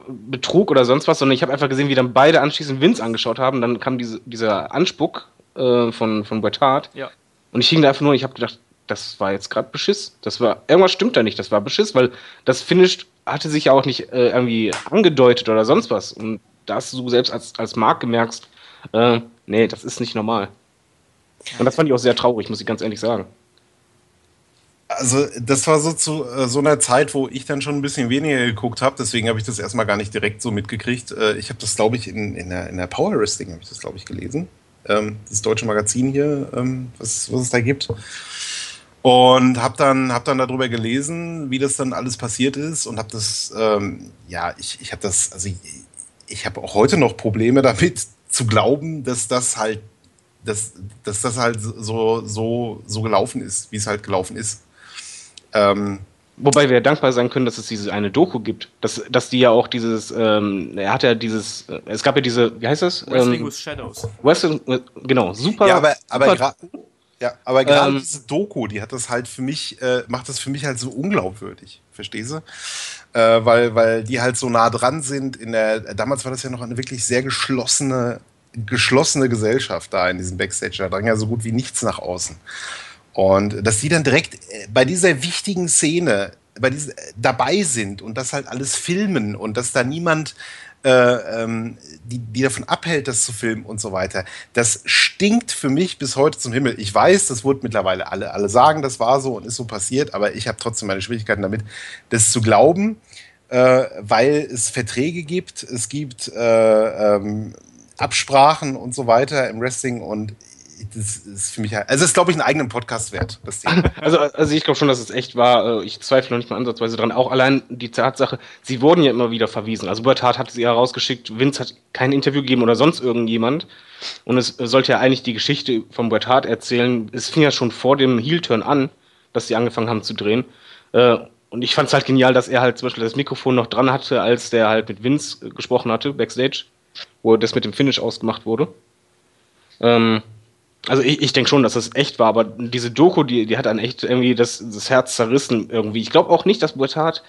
Betrug oder sonst was, sondern ich habe einfach gesehen, wie dann beide anschließend Vince angeschaut haben. Dann kam diese, dieser Anspuck äh, von, von Bret Hart. Ja. Und ich hing da einfach nur, ich habe gedacht, das war jetzt gerade Beschiss. Das war, irgendwas stimmt da nicht, das war Beschiss, weil das Finish hatte sich ja auch nicht äh, irgendwie angedeutet oder sonst was. Und da hast du selbst als, als Mark gemerkst, äh, nee, das ist nicht normal. Und das fand ich auch sehr traurig, muss ich ganz ehrlich sagen. Also, das war so zu äh, so einer Zeit, wo ich dann schon ein bisschen weniger geguckt habe, deswegen habe ich das erstmal gar nicht direkt so mitgekriegt. Äh, ich habe das, glaube ich, in, in, der, in der Power Wrestling, habe ich das, glaube ich, gelesen. Ähm, das deutsche Magazin hier, ähm, was, was es da gibt. Und habe dann, hab dann darüber gelesen, wie das dann alles passiert ist und habe das, ähm, ja, ich, ich habe das, also ich, ich habe auch heute noch Probleme damit zu glauben, dass das halt, dass, dass das halt so, so, so gelaufen ist, wie es halt gelaufen ist. Ähm, Wobei wir dankbar sein können, dass es diese eine Doku gibt. Dass, dass die ja auch dieses, ähm, er hat ja dieses, äh, es gab ja diese, wie heißt das? Wrestling ähm, with Shadows. Wrestling, genau, super. Ja, aber, aber gerade ja, aber gerade ähm, diese Doku, die hat das halt für mich, äh, macht das für mich halt so unglaubwürdig, verstehst du? Äh, weil, weil die halt so nah dran sind. In der, damals war das ja noch eine wirklich sehr geschlossene, geschlossene Gesellschaft da in diesem Backstage. Da drang ja so gut wie nichts nach außen. Und dass die dann direkt äh, bei dieser wichtigen Szene bei diesem, äh, dabei sind und das halt alles filmen und dass da niemand äh, ähm, die, die davon abhält, das zu filmen und so weiter. Das stinkt für mich bis heute zum Himmel. Ich weiß, das wurde mittlerweile alle, alle sagen, das war so und ist so passiert, aber ich habe trotzdem meine Schwierigkeiten damit, das zu glauben, äh, weil es Verträge gibt, es gibt äh, ähm, Absprachen und so weiter im Wrestling und das ist für mich also ist, glaube ich, einen eigenen Podcast wert. Also, also ich glaube schon, dass es echt war. Äh, ich zweifle noch nicht mal ansatzweise dran. Auch allein die Tatsache, sie wurden ja immer wieder verwiesen. Also Bert Hart hat sie herausgeschickt, Vince hat kein Interview gegeben oder sonst irgendjemand. Und es sollte ja eigentlich die Geschichte von Bret Hart erzählen. Es fing ja schon vor dem Heel-Turn an, dass sie angefangen haben zu drehen. Äh, und ich fand es halt genial, dass er halt zum Beispiel das Mikrofon noch dran hatte, als der halt mit Vince äh, gesprochen hatte, backstage, wo das mit dem Finish ausgemacht wurde. Ähm, also ich, ich denke schon, dass das echt war, aber diese Doku, die, die hat dann echt irgendwie das, das Herz zerrissen irgendwie. Ich glaube auch nicht, dass Bret Hart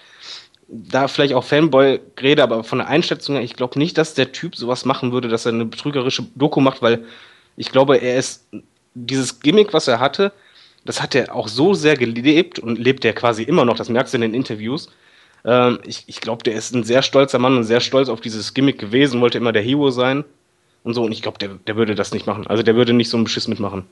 da vielleicht auch Fanboy rede, aber von der Einschätzung her, ich glaube nicht, dass der Typ sowas machen würde, dass er eine betrügerische Doku macht, weil ich glaube, er ist dieses Gimmick, was er hatte, das hat er auch so sehr gelebt und lebt er quasi immer noch, das merkst du in den Interviews. Ähm, ich ich glaube, der ist ein sehr stolzer Mann und sehr stolz auf dieses Gimmick gewesen, wollte immer der Hero sein und so. Und ich glaube, der, der würde das nicht machen. Also der würde nicht so einen Beschiss mitmachen.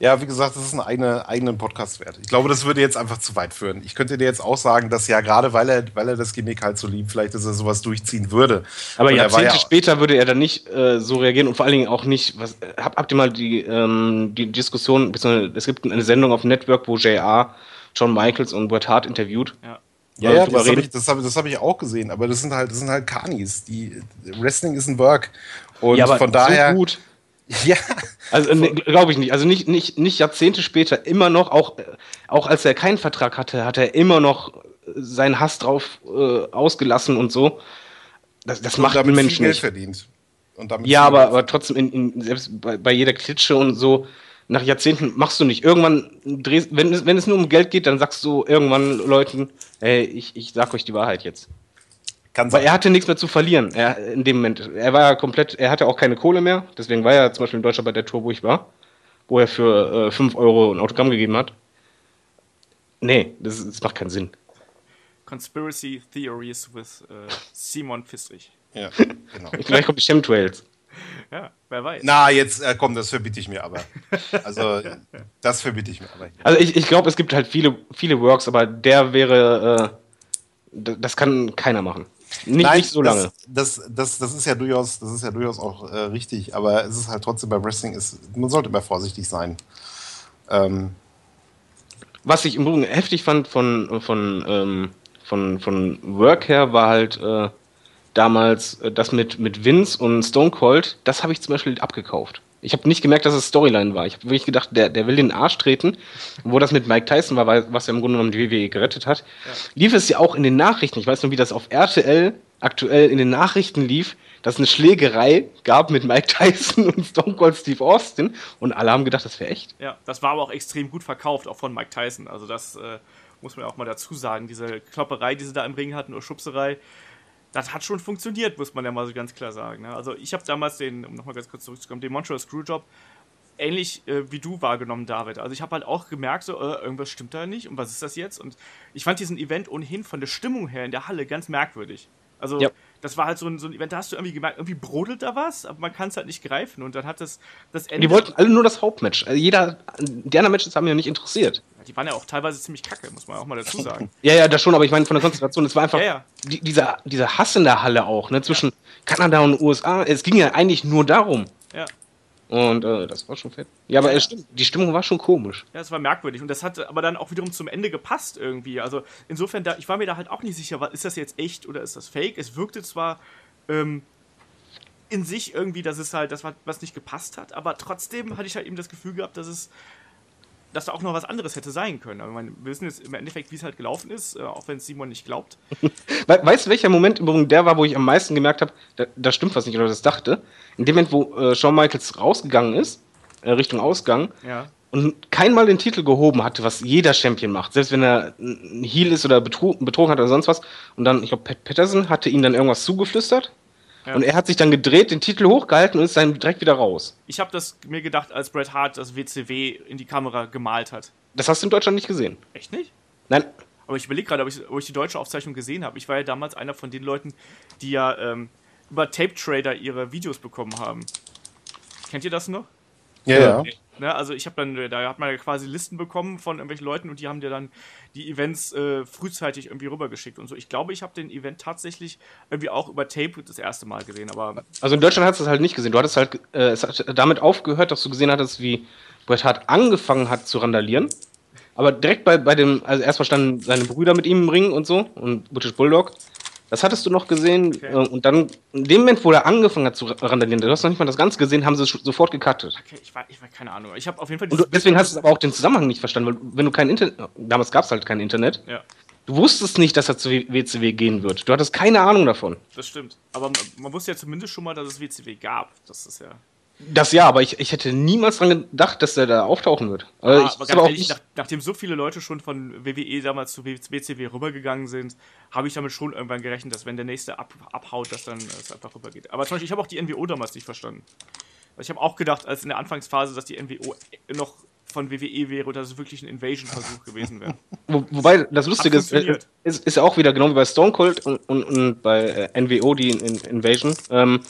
Ja, wie gesagt, das ist ein eigene, eigenen Podcast wert. Ich glaube, das würde jetzt einfach zu weit führen. Ich könnte dir jetzt auch sagen, dass ja gerade weil er, weil er das Gimmick halt so liebt, vielleicht, dass er sowas durchziehen würde. Aber und Jahrzehnte ja später würde er dann nicht äh, so reagieren und vor allen Dingen auch nicht, was, hab, habt ihr mal die, ähm, die Diskussion, es gibt eine Sendung auf dem Network, wo JR John Michaels und Bret Hart interviewt. Ja. Ja, ja das habe ich, das hab, das hab ich auch gesehen, aber das sind halt, das sind halt Kanis. Die, Wrestling ist ein Work. Und ja, von daher. So gut. Ja. Also ne, glaube ich nicht. Also nicht, nicht, nicht Jahrzehnte später immer noch, auch, auch als er keinen Vertrag hatte, hat er immer noch seinen Hass drauf äh, ausgelassen und so. Das, das macht ein Mensch nicht. verdient. ja, aber, aber trotzdem, in, in, selbst bei, bei jeder Klitsche und so, nach Jahrzehnten machst du nicht. Irgendwann drehst, wenn es, wenn es nur um Geld geht, dann sagst du irgendwann Leuten, hey, ich, ich sag euch die Wahrheit jetzt. Kann sein. Weil er hatte nichts mehr zu verlieren. Er, in dem Moment. Er war ja komplett, er hatte auch keine Kohle mehr. Deswegen war er zum Beispiel in Deutschland bei der Tour, wo ich war, wo er für äh, 5 Euro ein Autogramm gegeben hat. Nee, das, das macht keinen Sinn. Conspiracy Theories with äh, Simon Fistrich. Ja, genau. Vielleicht kommt die Chemtrails. Ja, wer weiß. Na, jetzt äh, komm, das verbiete ich mir aber. Also, das verbiete ich mir aber. Also, ich, ich glaube, es gibt halt viele, viele Works, aber der wäre, äh, das kann keiner machen. Nicht, Nein, nicht so lange. Das, das, das, das, ist ja durchaus, das ist ja durchaus auch äh, richtig, aber es ist halt trotzdem beim Wrestling, ist, man sollte immer vorsichtig sein. Ähm. Was ich im Übrigen heftig fand von, von, ähm, von, von Work her, war halt äh, damals äh, das mit, mit Vince und Stone Cold, das habe ich zum Beispiel abgekauft. Ich habe nicht gemerkt, dass es Storyline war. Ich habe wirklich gedacht, der, der will den Arsch treten. Wo das mit Mike Tyson war, was ja im Grunde genommen die WWE gerettet hat, ja. lief es ja auch in den Nachrichten. Ich weiß noch, wie das auf RTL aktuell in den Nachrichten lief, dass es eine Schlägerei gab mit Mike Tyson und Stone Cold Steve Austin und alle haben gedacht, das wäre echt. Ja, das war aber auch extrem gut verkauft, auch von Mike Tyson. Also das äh, muss man auch mal dazu sagen. Diese Klopperei, die sie da im Ring hatten, oder Schubserei, das hat schon funktioniert, muss man ja mal so ganz klar sagen. Ne? Also ich habe damals den, um nochmal ganz kurz zurückzukommen, den Montreal Screwjob ähnlich äh, wie du wahrgenommen, David. Also ich habe halt auch gemerkt, so, äh, irgendwas stimmt da nicht und was ist das jetzt? Und ich fand diesen Event ohnehin von der Stimmung her in der Halle ganz merkwürdig. Also ja. das war halt so ein, so ein Event, da hast du irgendwie gemerkt, irgendwie brodelt da was, aber man kann es halt nicht greifen. Und dann hat das, das Ende. Die wollten alle nur das Hauptmatch. Also jeder, die anderen Matches haben ja nicht interessiert. Die waren ja auch teilweise ziemlich kacke, muss man auch mal dazu sagen. ja, ja, das schon, aber ich meine von der Konzentration, es war einfach ja, ja. Die, dieser, dieser Hass in der Halle auch, ne, zwischen ja. Kanada und USA. Es ging ja eigentlich nur darum. Ja. Und äh, das war schon fett. Ja, aber ja. Stimmt, die Stimmung war schon komisch. Ja, es war merkwürdig. Und das hat aber dann auch wiederum zum Ende gepasst irgendwie. Also insofern, da, ich war mir da halt auch nicht sicher, ist das jetzt echt oder ist das fake? Es wirkte zwar ähm, in sich irgendwie, dass es halt, das war, was nicht gepasst hat, aber trotzdem hatte ich halt eben das Gefühl gehabt, dass es dass da auch noch was anderes hätte sein können. Aber wir wissen jetzt im Endeffekt, wie es halt gelaufen ist, äh, auch wenn es Simon nicht glaubt. weißt du, welcher Moment übrigens der war, wo ich am meisten gemerkt habe, da, da, stimmt was nicht oder das dachte? In dem Moment, wo äh, Shawn Michaels rausgegangen ist, äh, Richtung Ausgang, ja. und keinmal den Titel gehoben hatte, was jeder Champion macht, selbst wenn er ein Heel ist oder betrogen hat oder sonst was. Und dann, ich glaube, Pat Patterson hatte ihm dann irgendwas zugeflüstert. Ja. Und er hat sich dann gedreht, den Titel hochgehalten und ist dann direkt wieder raus. Ich habe das mir gedacht, als Bret Hart das WCW in die Kamera gemalt hat. Das hast du in Deutschland nicht gesehen. Echt nicht? Nein. Aber ich überlege gerade, ob ich, ob ich die deutsche Aufzeichnung gesehen habe. Ich war ja damals einer von den Leuten, die ja ähm, über Tape Trader ihre Videos bekommen haben. Kennt ihr das noch? Ja, ja. Ne? Also ich habe dann, da hat man ja quasi Listen bekommen von irgendwelchen Leuten und die haben dir dann die Events äh, frühzeitig irgendwie rübergeschickt und so. Ich glaube, ich habe den Event tatsächlich irgendwie auch über Tape das erste Mal gesehen, aber. Also in Deutschland hast du es halt nicht gesehen. Du hattest halt, äh, es hat damit aufgehört, dass du gesehen hattest, wie Bret Hart angefangen hat zu randalieren. Aber direkt bei, bei dem, also erstmal standen seine Brüder mit ihm im Ring und so und British Bulldog. Das hattest du noch gesehen. Okay. Äh, und dann, in dem Moment, wo er angefangen hat zu randalieren, du hast noch nicht mal das Ganze gesehen, haben sie es sofort gecuttet. Okay, ich war, ich war keine Ahnung. Ich habe auf jeden Fall. Und deswegen hast du aber auch den Zusammenhang nicht verstanden, weil wenn du kein Internet, damals gab es halt kein Internet. Ja. Du wusstest nicht, dass er zu WCW gehen wird. Du hattest keine Ahnung davon. Das stimmt. Aber man wusste ja zumindest schon mal, dass es WCW gab. Das ist ja. Das ja, aber ich, ich hätte niemals daran gedacht, dass der da auftauchen wird. Ah, aber aber ehrlich, nach, nachdem so viele Leute schon von WWE damals zu WCW rübergegangen sind, habe ich damit schon irgendwann gerechnet, dass wenn der nächste ab, abhaut, dass dann es einfach rübergeht. Aber zum Beispiel, ich habe auch die NWO damals nicht verstanden. Ich habe auch gedacht, als in der Anfangsphase, dass die NWO noch von WWE wäre oder dass es wirklich ein Invasion-Versuch gewesen wäre. Wo, wobei, das Lustige ist, ist, ist, auch wieder genau wie bei Stone Cold und, und, und bei äh, NWO, die in, in Invasion. Ähm,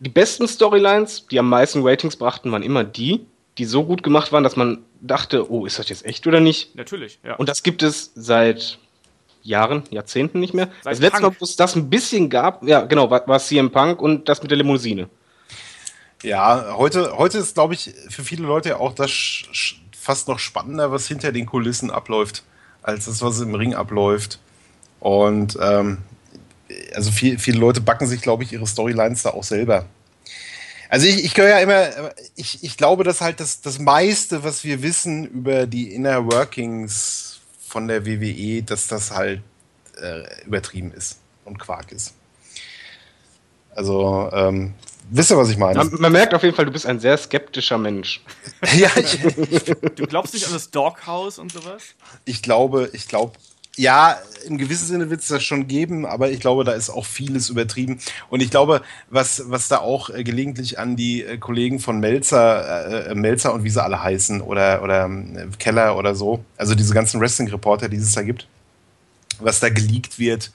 die besten Storylines, die am meisten Ratings brachten, waren immer die, die so gut gemacht waren, dass man dachte, oh, ist das jetzt echt oder nicht? Natürlich, ja. Und das gibt es seit Jahren, Jahrzehnten nicht mehr. Seit das letzte Mal, wo es das ein bisschen gab, ja, genau, war, war CM Punk und das mit der Limousine. Ja, heute, heute ist, glaube ich, für viele Leute auch das fast noch spannender, was hinter den Kulissen abläuft, als das, was im Ring abläuft. Und ähm, also viel, viele Leute backen sich, glaube ich, ihre Storylines da auch selber. Also ich, ich höre ja immer, ich, ich glaube, dass halt das, das meiste, was wir wissen über die Inner Workings von der WWE, dass das halt äh, übertrieben ist und Quark ist. Also, ähm, wisst ihr, was ich meine? Man, man, merkt auf jeden Fall, du bist ein sehr skeptischer Mensch. ja, ich, du glaubst nicht an das Doghouse und sowas? Ich glaube, ich glaube ja, im gewissen Sinne wird es das schon geben, aber ich glaube, da ist auch vieles übertrieben. Und ich glaube, was, was da auch äh, gelegentlich an die äh, Kollegen von Melzer, äh, äh Melzer und wie sie alle heißen, oder, oder äh, Keller oder so, also diese ganzen Wrestling-Reporter, die es da gibt, was da geleakt wird,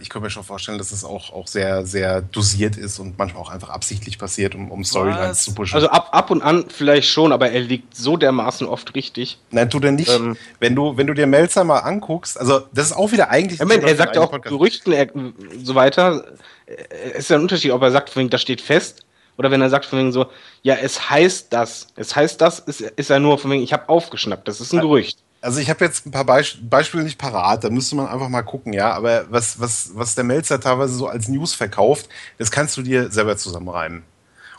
ich kann mir schon vorstellen, dass es auch, auch sehr, sehr dosiert ist und manchmal auch einfach absichtlich passiert, um, um Storylines zu pushen. Also ab, ab und an vielleicht schon, aber er liegt so dermaßen oft richtig. Nein, tu denn nicht. Ähm, wenn, du, wenn du dir Melzer mal anguckst, also das ist auch wieder eigentlich. Ich meine, er sagt ja auch Podcast. Gerüchten er, so weiter. Es ist ja ein Unterschied, ob er sagt, von wegen, das steht fest. Oder wenn er sagt von wegen so, ja, es heißt das. Es heißt das, ist, ist er nur von wegen, ich habe aufgeschnappt. Das ist ein Gerücht. Also ich habe jetzt ein paar Beisp Beispiele nicht parat, da müsste man einfach mal gucken, ja. Aber was, was, was der Melzer teilweise so als News verkauft, das kannst du dir selber zusammenreimen.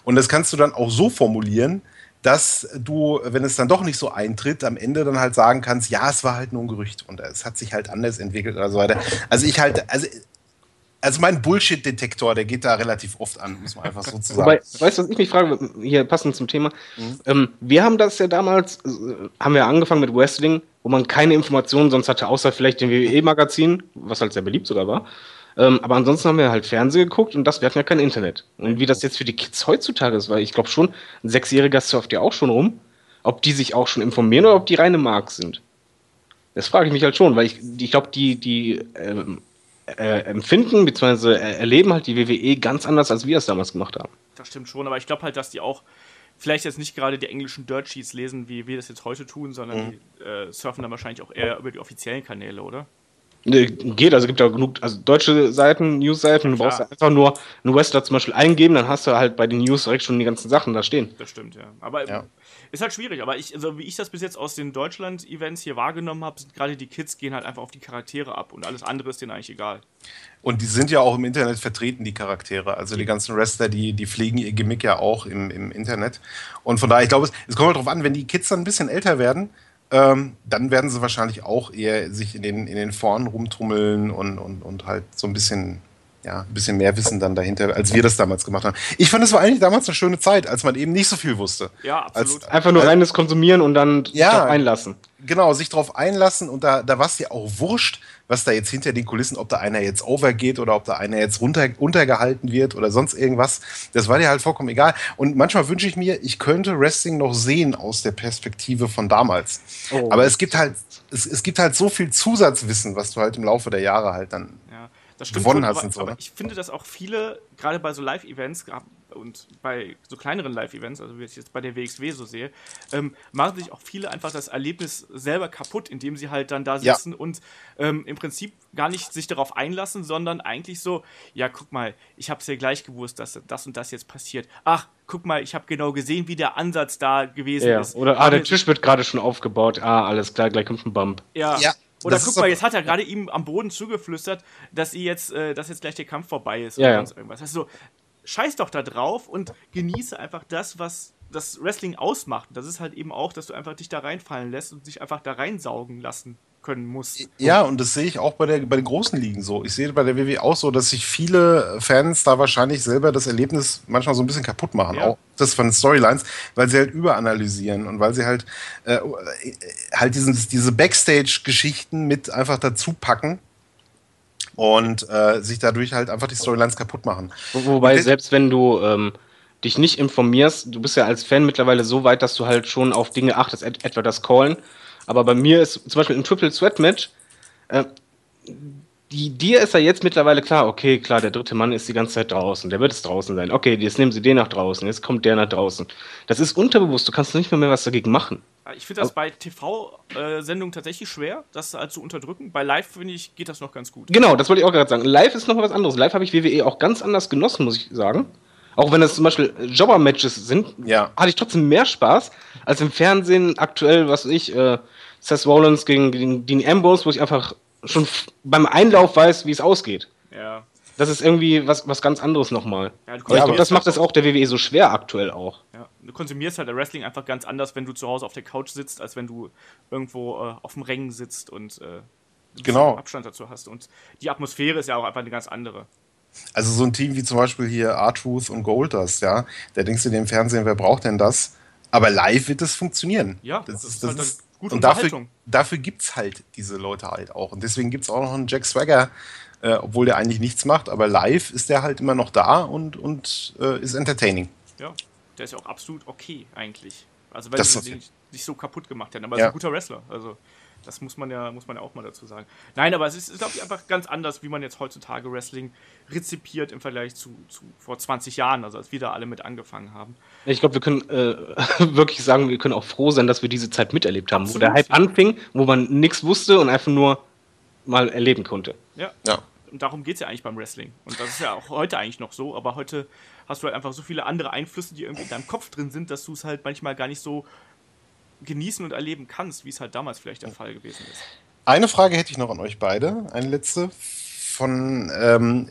Und das kannst du dann auch so formulieren, dass du, wenn es dann doch nicht so eintritt, am Ende dann halt sagen kannst, ja, es war halt nur ein Gerücht und es hat sich halt anders entwickelt oder so weiter. Also ich halt, also also mein Bullshit-Detektor, der geht da relativ oft an, muss man einfach so sagen. Wobei, weißt du, was ich mich frage, hier passend zum Thema, mhm. ähm, wir haben das ja damals, äh, haben wir angefangen mit Wrestling, wo man keine Informationen sonst hatte, außer vielleicht dem WWE-Magazin, was halt sehr beliebt sogar war. Ähm, aber ansonsten haben wir halt Fernsehen geguckt und das, wir hatten ja kein Internet. Und wie das jetzt für die Kids heutzutage ist, weil ich glaube schon, ein Sechsjähriger surft ja auch schon rum, ob die sich auch schon informieren oder ob die reine Mark sind. Das frage ich mich halt schon, weil ich, ich glaube, die, die ähm, äh, empfinden bzw. erleben halt die WWE ganz anders, als wir es damals gemacht haben. Das stimmt schon, aber ich glaube halt, dass die auch vielleicht jetzt nicht gerade die englischen Dirt Sheets lesen, wie wir das jetzt heute tun, sondern mhm. die äh, surfen dann wahrscheinlich auch eher über die offiziellen Kanäle, oder? Geht, also gibt ja genug, also deutsche Seiten, News-Seiten, du brauchst einfach nur einen Wrestler zum Beispiel eingeben, dann hast du halt bei den News direkt schon die ganzen Sachen da stehen. Das stimmt, ja. Aber ja. ist halt schwierig, aber ich, also wie ich das bis jetzt aus den Deutschland-Events hier wahrgenommen habe, sind gerade die Kids gehen halt einfach auf die Charaktere ab und alles andere ist denen eigentlich egal. Und die sind ja auch im Internet vertreten, die Charaktere. Also die ganzen Wrestler, die, die pflegen ihr Gimmick ja auch im, im Internet. Und von daher, ich glaube, es, es kommt halt darauf an, wenn die Kids dann ein bisschen älter werden, ähm, dann werden sie wahrscheinlich auch eher sich in den, in den Foren rumtummeln und, und, und halt so ein bisschen, ja, ein bisschen mehr Wissen dann dahinter, als wir das damals gemacht haben. Ich fand, es war eigentlich damals eine schöne Zeit, als man eben nicht so viel wusste. Ja, absolut. Als, Einfach nur reines Konsumieren und dann ja, einlassen. Genau, sich drauf einlassen und da, da war es ja auch wurscht, was da jetzt hinter den Kulissen, ob da einer jetzt overgeht oder ob da einer jetzt runter, untergehalten wird oder sonst irgendwas. Das war dir halt vollkommen egal. Und manchmal wünsche ich mir, ich könnte Wrestling noch sehen aus der Perspektive von damals. Oh. Aber es gibt halt, es, es gibt halt so viel Zusatzwissen, was du halt im Laufe der Jahre halt dann ja, gewonnen schon, hast. Aber, so, aber ich finde, dass auch viele, gerade bei so Live-Events, und bei so kleineren Live-Events, also wie ich jetzt bei der WXW so sehe, ähm, machen sich auch viele einfach das Erlebnis selber kaputt, indem sie halt dann da sitzen ja. und ähm, im Prinzip gar nicht sich darauf einlassen, sondern eigentlich so, ja, guck mal, ich habe es ja gleich gewusst, dass das und das jetzt passiert. Ach, guck mal, ich habe genau gesehen, wie der Ansatz da gewesen ja. ist. Oder, ah, der Tisch wird gerade schon aufgebaut. Ah, alles klar, gleich kommt ein Bump. Ja. ja. Oder guck mal, jetzt hat er gerade ihm am Boden zugeflüstert, dass sie jetzt, äh, dass jetzt gleich der Kampf vorbei ist ja, oder sonst irgendwas. Also scheiß doch da drauf und genieße einfach das, was das Wrestling ausmacht. Das ist halt eben auch, dass du einfach dich da reinfallen lässt und dich einfach da reinsaugen lassen können musst. Ja, und das sehe ich auch bei, der, bei den großen Ligen so. Ich sehe bei der WWE auch so, dass sich viele Fans da wahrscheinlich selber das Erlebnis manchmal so ein bisschen kaputt machen. Ja. Auch das von Storylines, weil sie halt überanalysieren und weil sie halt, äh, halt diesen, diese Backstage-Geschichten mit einfach dazu packen und äh, sich dadurch halt einfach die Storylines kaputt machen. Wobei, selbst wenn du ähm, dich nicht informierst, du bist ja als Fan mittlerweile so weit, dass du halt schon auf Dinge achtest, et etwa das Callen. Aber bei mir ist zum Beispiel ein Triple Sweat Match, äh, die, dir ist ja jetzt mittlerweile klar, okay, klar, der dritte Mann ist die ganze Zeit draußen, der wird es draußen sein. Okay, jetzt nehmen sie den nach draußen, jetzt kommt der nach draußen. Das ist unterbewusst, du kannst nicht mehr, mehr was dagegen machen. Ich finde das bei TV-Sendungen tatsächlich schwer, das halt zu unterdrücken. Bei Live, finde ich, geht das noch ganz gut. Genau, das wollte ich auch gerade sagen. Live ist noch was anderes. Live habe ich WWE auch ganz anders genossen, muss ich sagen. Auch wenn es zum Beispiel Jobber-Matches sind, ja. hatte ich trotzdem mehr Spaß als im Fernsehen aktuell, was ich, äh, Seth Rollins gegen, gegen Dean Ambrose, wo ich einfach schon beim Einlauf weiß, wie es ausgeht. Ja. Das ist irgendwie was, was ganz anderes nochmal. Ja, ich glaube, das macht es auch der WWE so schwer aktuell auch. Ja, du konsumierst halt der Wrestling einfach ganz anders, wenn du zu Hause auf der Couch sitzt, als wenn du irgendwo äh, auf dem Rängen sitzt und äh, genau. Abstand dazu hast. Und die Atmosphäre ist ja auch einfach eine ganz andere. Also so ein Team wie zum Beispiel hier R-Truth und Goldust, ja, da denkst du dir im Fernsehen, wer braucht denn das? Aber live wird das funktionieren. Ja, das, das ist, das halt ist gute und dafür, dafür gibt es halt diese Leute halt auch. Und deswegen gibt es auch noch einen Jack Swagger, äh, obwohl der eigentlich nichts macht, aber live ist der halt immer noch da und, und äh, ist entertaining. Ja, der ist ja auch absolut okay eigentlich. Also wenn sie ihn nicht so kaputt gemacht hätten, aber ja. ist ein guter Wrestler. Also das muss man ja, muss man ja auch mal dazu sagen. Nein, aber es ist, glaube ich, einfach ganz anders, wie man jetzt heutzutage Wrestling rezipiert im Vergleich zu, zu vor 20 Jahren, also als wir da alle mit angefangen haben. Ich glaube, wir können äh, wirklich sagen, wir können auch froh sein, dass wir diese Zeit miterlebt haben, Absolut. wo der Hype anfing, wo man nichts wusste und einfach nur mal erleben konnte. Ja. ja. Und darum geht es ja eigentlich beim Wrestling. Und das ist ja auch heute eigentlich noch so, aber heute hast du halt einfach so viele andere Einflüsse, die irgendwie in deinem Kopf drin sind, dass du es halt manchmal gar nicht so genießen und erleben kannst, wie es halt damals vielleicht der Fall gewesen ist. Eine Frage hätte ich noch an euch beide, eine letzte. Von, ähm,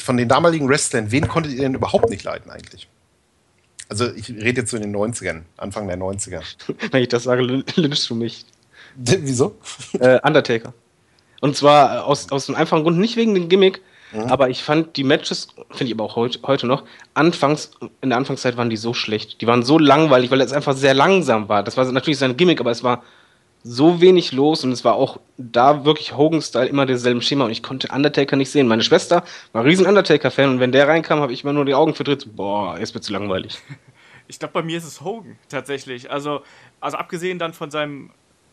von den damaligen Wrestlern, wen konntet ihr denn überhaupt nicht leiden eigentlich? Also ich rede jetzt so in den 90ern, Anfang der 90er. Wenn ich das sage, lynchst du mich. Wieso? Äh, Undertaker. Und zwar aus, aus einem einfachen Grund, nicht wegen dem Gimmick, mhm. aber ich fand die Matches, finde ich aber auch heute, heute noch, anfangs, in der Anfangszeit waren die so schlecht. Die waren so langweilig, weil es einfach sehr langsam war. Das war natürlich sein Gimmick, aber es war so wenig los und es war auch da wirklich Hogan-Style immer derselben Schema und ich konnte Undertaker nicht sehen. Meine Schwester war ein riesen Undertaker-Fan und wenn der reinkam, habe ich immer nur die Augen verdreht. Boah, jetzt wird's langweilig. Ich glaube, bei mir ist es Hogan tatsächlich. Also, also abgesehen dann von seinem,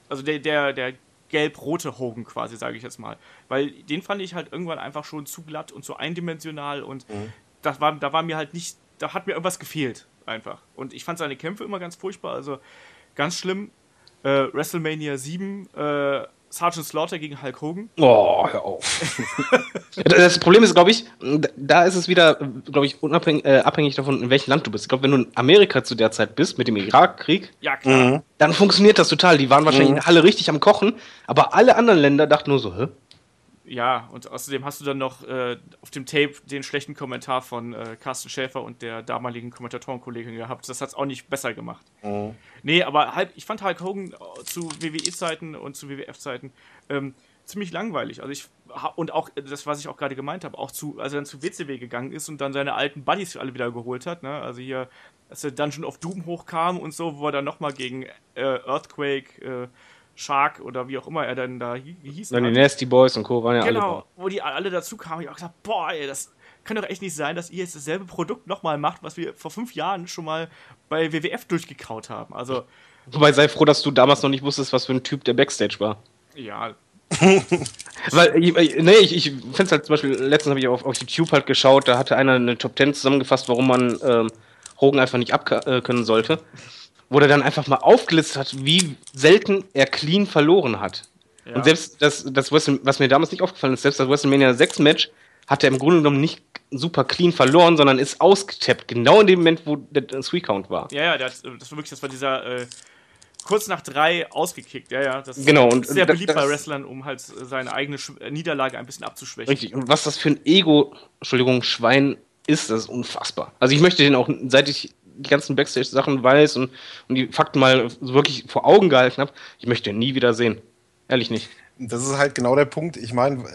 also der, der, der gelb-rote Hogan quasi, sage ich jetzt mal. Weil den fand ich halt irgendwann einfach schon zu glatt und zu eindimensional und mhm. das war, da war mir halt nicht, da hat mir irgendwas gefehlt einfach. Und ich fand seine Kämpfe immer ganz furchtbar, also ganz schlimm. Äh, WrestleMania 7, äh, Sergeant Slaughter gegen Hulk Hogan. Oh, hör auf. das Problem ist, glaube ich, da ist es wieder, glaube ich, unabhängig, äh, abhängig davon, in welchem Land du bist. Ich glaube, wenn du in Amerika zu der Zeit bist, mit dem Irakkrieg, ja, mhm. dann funktioniert das total. Die waren wahrscheinlich mhm. in der Halle richtig am Kochen, aber alle anderen Länder dachten nur so, hä? Ja, und außerdem hast du dann noch äh, auf dem Tape den schlechten Kommentar von äh, Carsten Schäfer und der damaligen Kommentatorenkollegin gehabt. Das hat es auch nicht besser gemacht. Mhm. Nee, aber halt, ich fand Hulk Hogan äh, zu WWE-Zeiten und zu WWF-Zeiten ähm, ziemlich langweilig. Also ich und auch das, was ich auch gerade gemeint habe, auch zu, als er dann zu WCW gegangen ist und dann seine alten Buddies alle wieder geholt hat. Ne? Also hier, als der Dungeon of Doom hochkam und so, wo er dann nochmal gegen äh, Earthquake äh, Shark oder wie auch immer er dann da hieß. Dann die Nasty Boys und Co. waren ja genau, alle. Genau, wo die alle dazu kamen, ich auch gesagt, boah, ey, das kann doch echt nicht sein, dass ihr jetzt dasselbe Produkt nochmal macht, was wir vor fünf Jahren schon mal bei WWF durchgekaut haben. Also. Wobei sei froh, dass du damals noch nicht wusstest, was für ein Typ der Backstage war. Ja, Weil, ich, nee, ich, ich finde es halt zum Beispiel, letztens habe ich auf, auf YouTube halt geschaut, da hatte einer eine Top 10 zusammengefasst, warum man ähm, Hogan einfach nicht abkönnen äh, sollte. Wo der dann einfach mal aufgelistet hat, wie selten er clean verloren hat. Ja. Und selbst das, das was mir damals nicht aufgefallen ist, selbst das WrestleMania 6 Match hat er im Grunde genommen nicht super clean verloren, sondern ist ausgetappt. Genau in dem Moment, wo der Three Count war. Ja, ja, das, das war wirklich, das war dieser äh, kurz nach drei ausgekickt. Ja, ja, das genau, und, ist sehr beliebt bei Wrestlern, um halt seine eigene Sch äh, Niederlage ein bisschen abzuschwächen. Richtig. Und was das für ein Ego, Entschuldigung, Schwein ist, das ist unfassbar. Also ich möchte den auch, seit ich die ganzen Backstage-Sachen weiß und, und die Fakten mal wirklich vor Augen gehalten habe, ich möchte ihn nie wieder sehen. Ehrlich nicht. Das ist halt genau der Punkt. Ich meine, äh,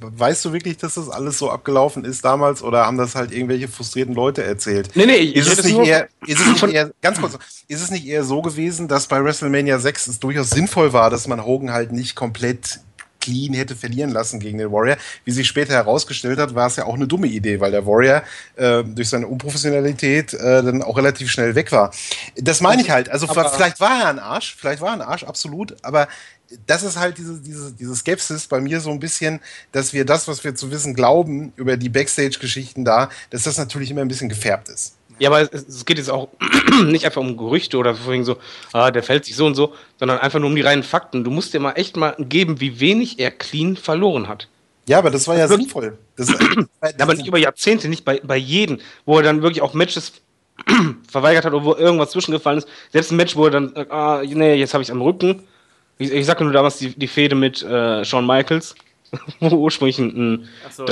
weißt du wirklich, dass das alles so abgelaufen ist damals oder haben das halt irgendwelche frustrierten Leute erzählt? Nee, nee, ist es, nicht eher, ist es nicht eher, ganz kurz, ist es nicht eher so gewesen, dass bei WrestleMania 6 es durchaus sinnvoll war, dass man Hogan halt nicht komplett clean hätte verlieren lassen gegen den Warrior. Wie sich später herausgestellt hat, war es ja auch eine dumme Idee, weil der Warrior äh, durch seine Unprofessionalität äh, dann auch relativ schnell weg war. Das meine ich halt. Also aber vielleicht war er ein Arsch, vielleicht war er ein Arsch, absolut, aber das ist halt diese, diese, diese Skepsis bei mir so ein bisschen, dass wir das, was wir zu wissen glauben über die Backstage-Geschichten da, dass das natürlich immer ein bisschen gefärbt ist. Ja, aber es, es geht jetzt auch nicht einfach um Gerüchte oder vorhin so, ah, der fällt sich so und so, sondern einfach nur um die reinen Fakten. Du musst dir mal echt mal geben, wie wenig er clean verloren hat. Ja, aber das war ja sinnvoll. Das, das aber nicht über Jahrzehnte, nicht bei, bei jedem, wo er dann wirklich auch Matches verweigert hat oder wo irgendwas zwischengefallen ist. Selbst ein Match, wo er dann, ah, nee, jetzt habe ich am Rücken ich, ich sagte nur damals die, die Fehde mit äh, Shawn Michaels, wo ursprünglich ein, ein so,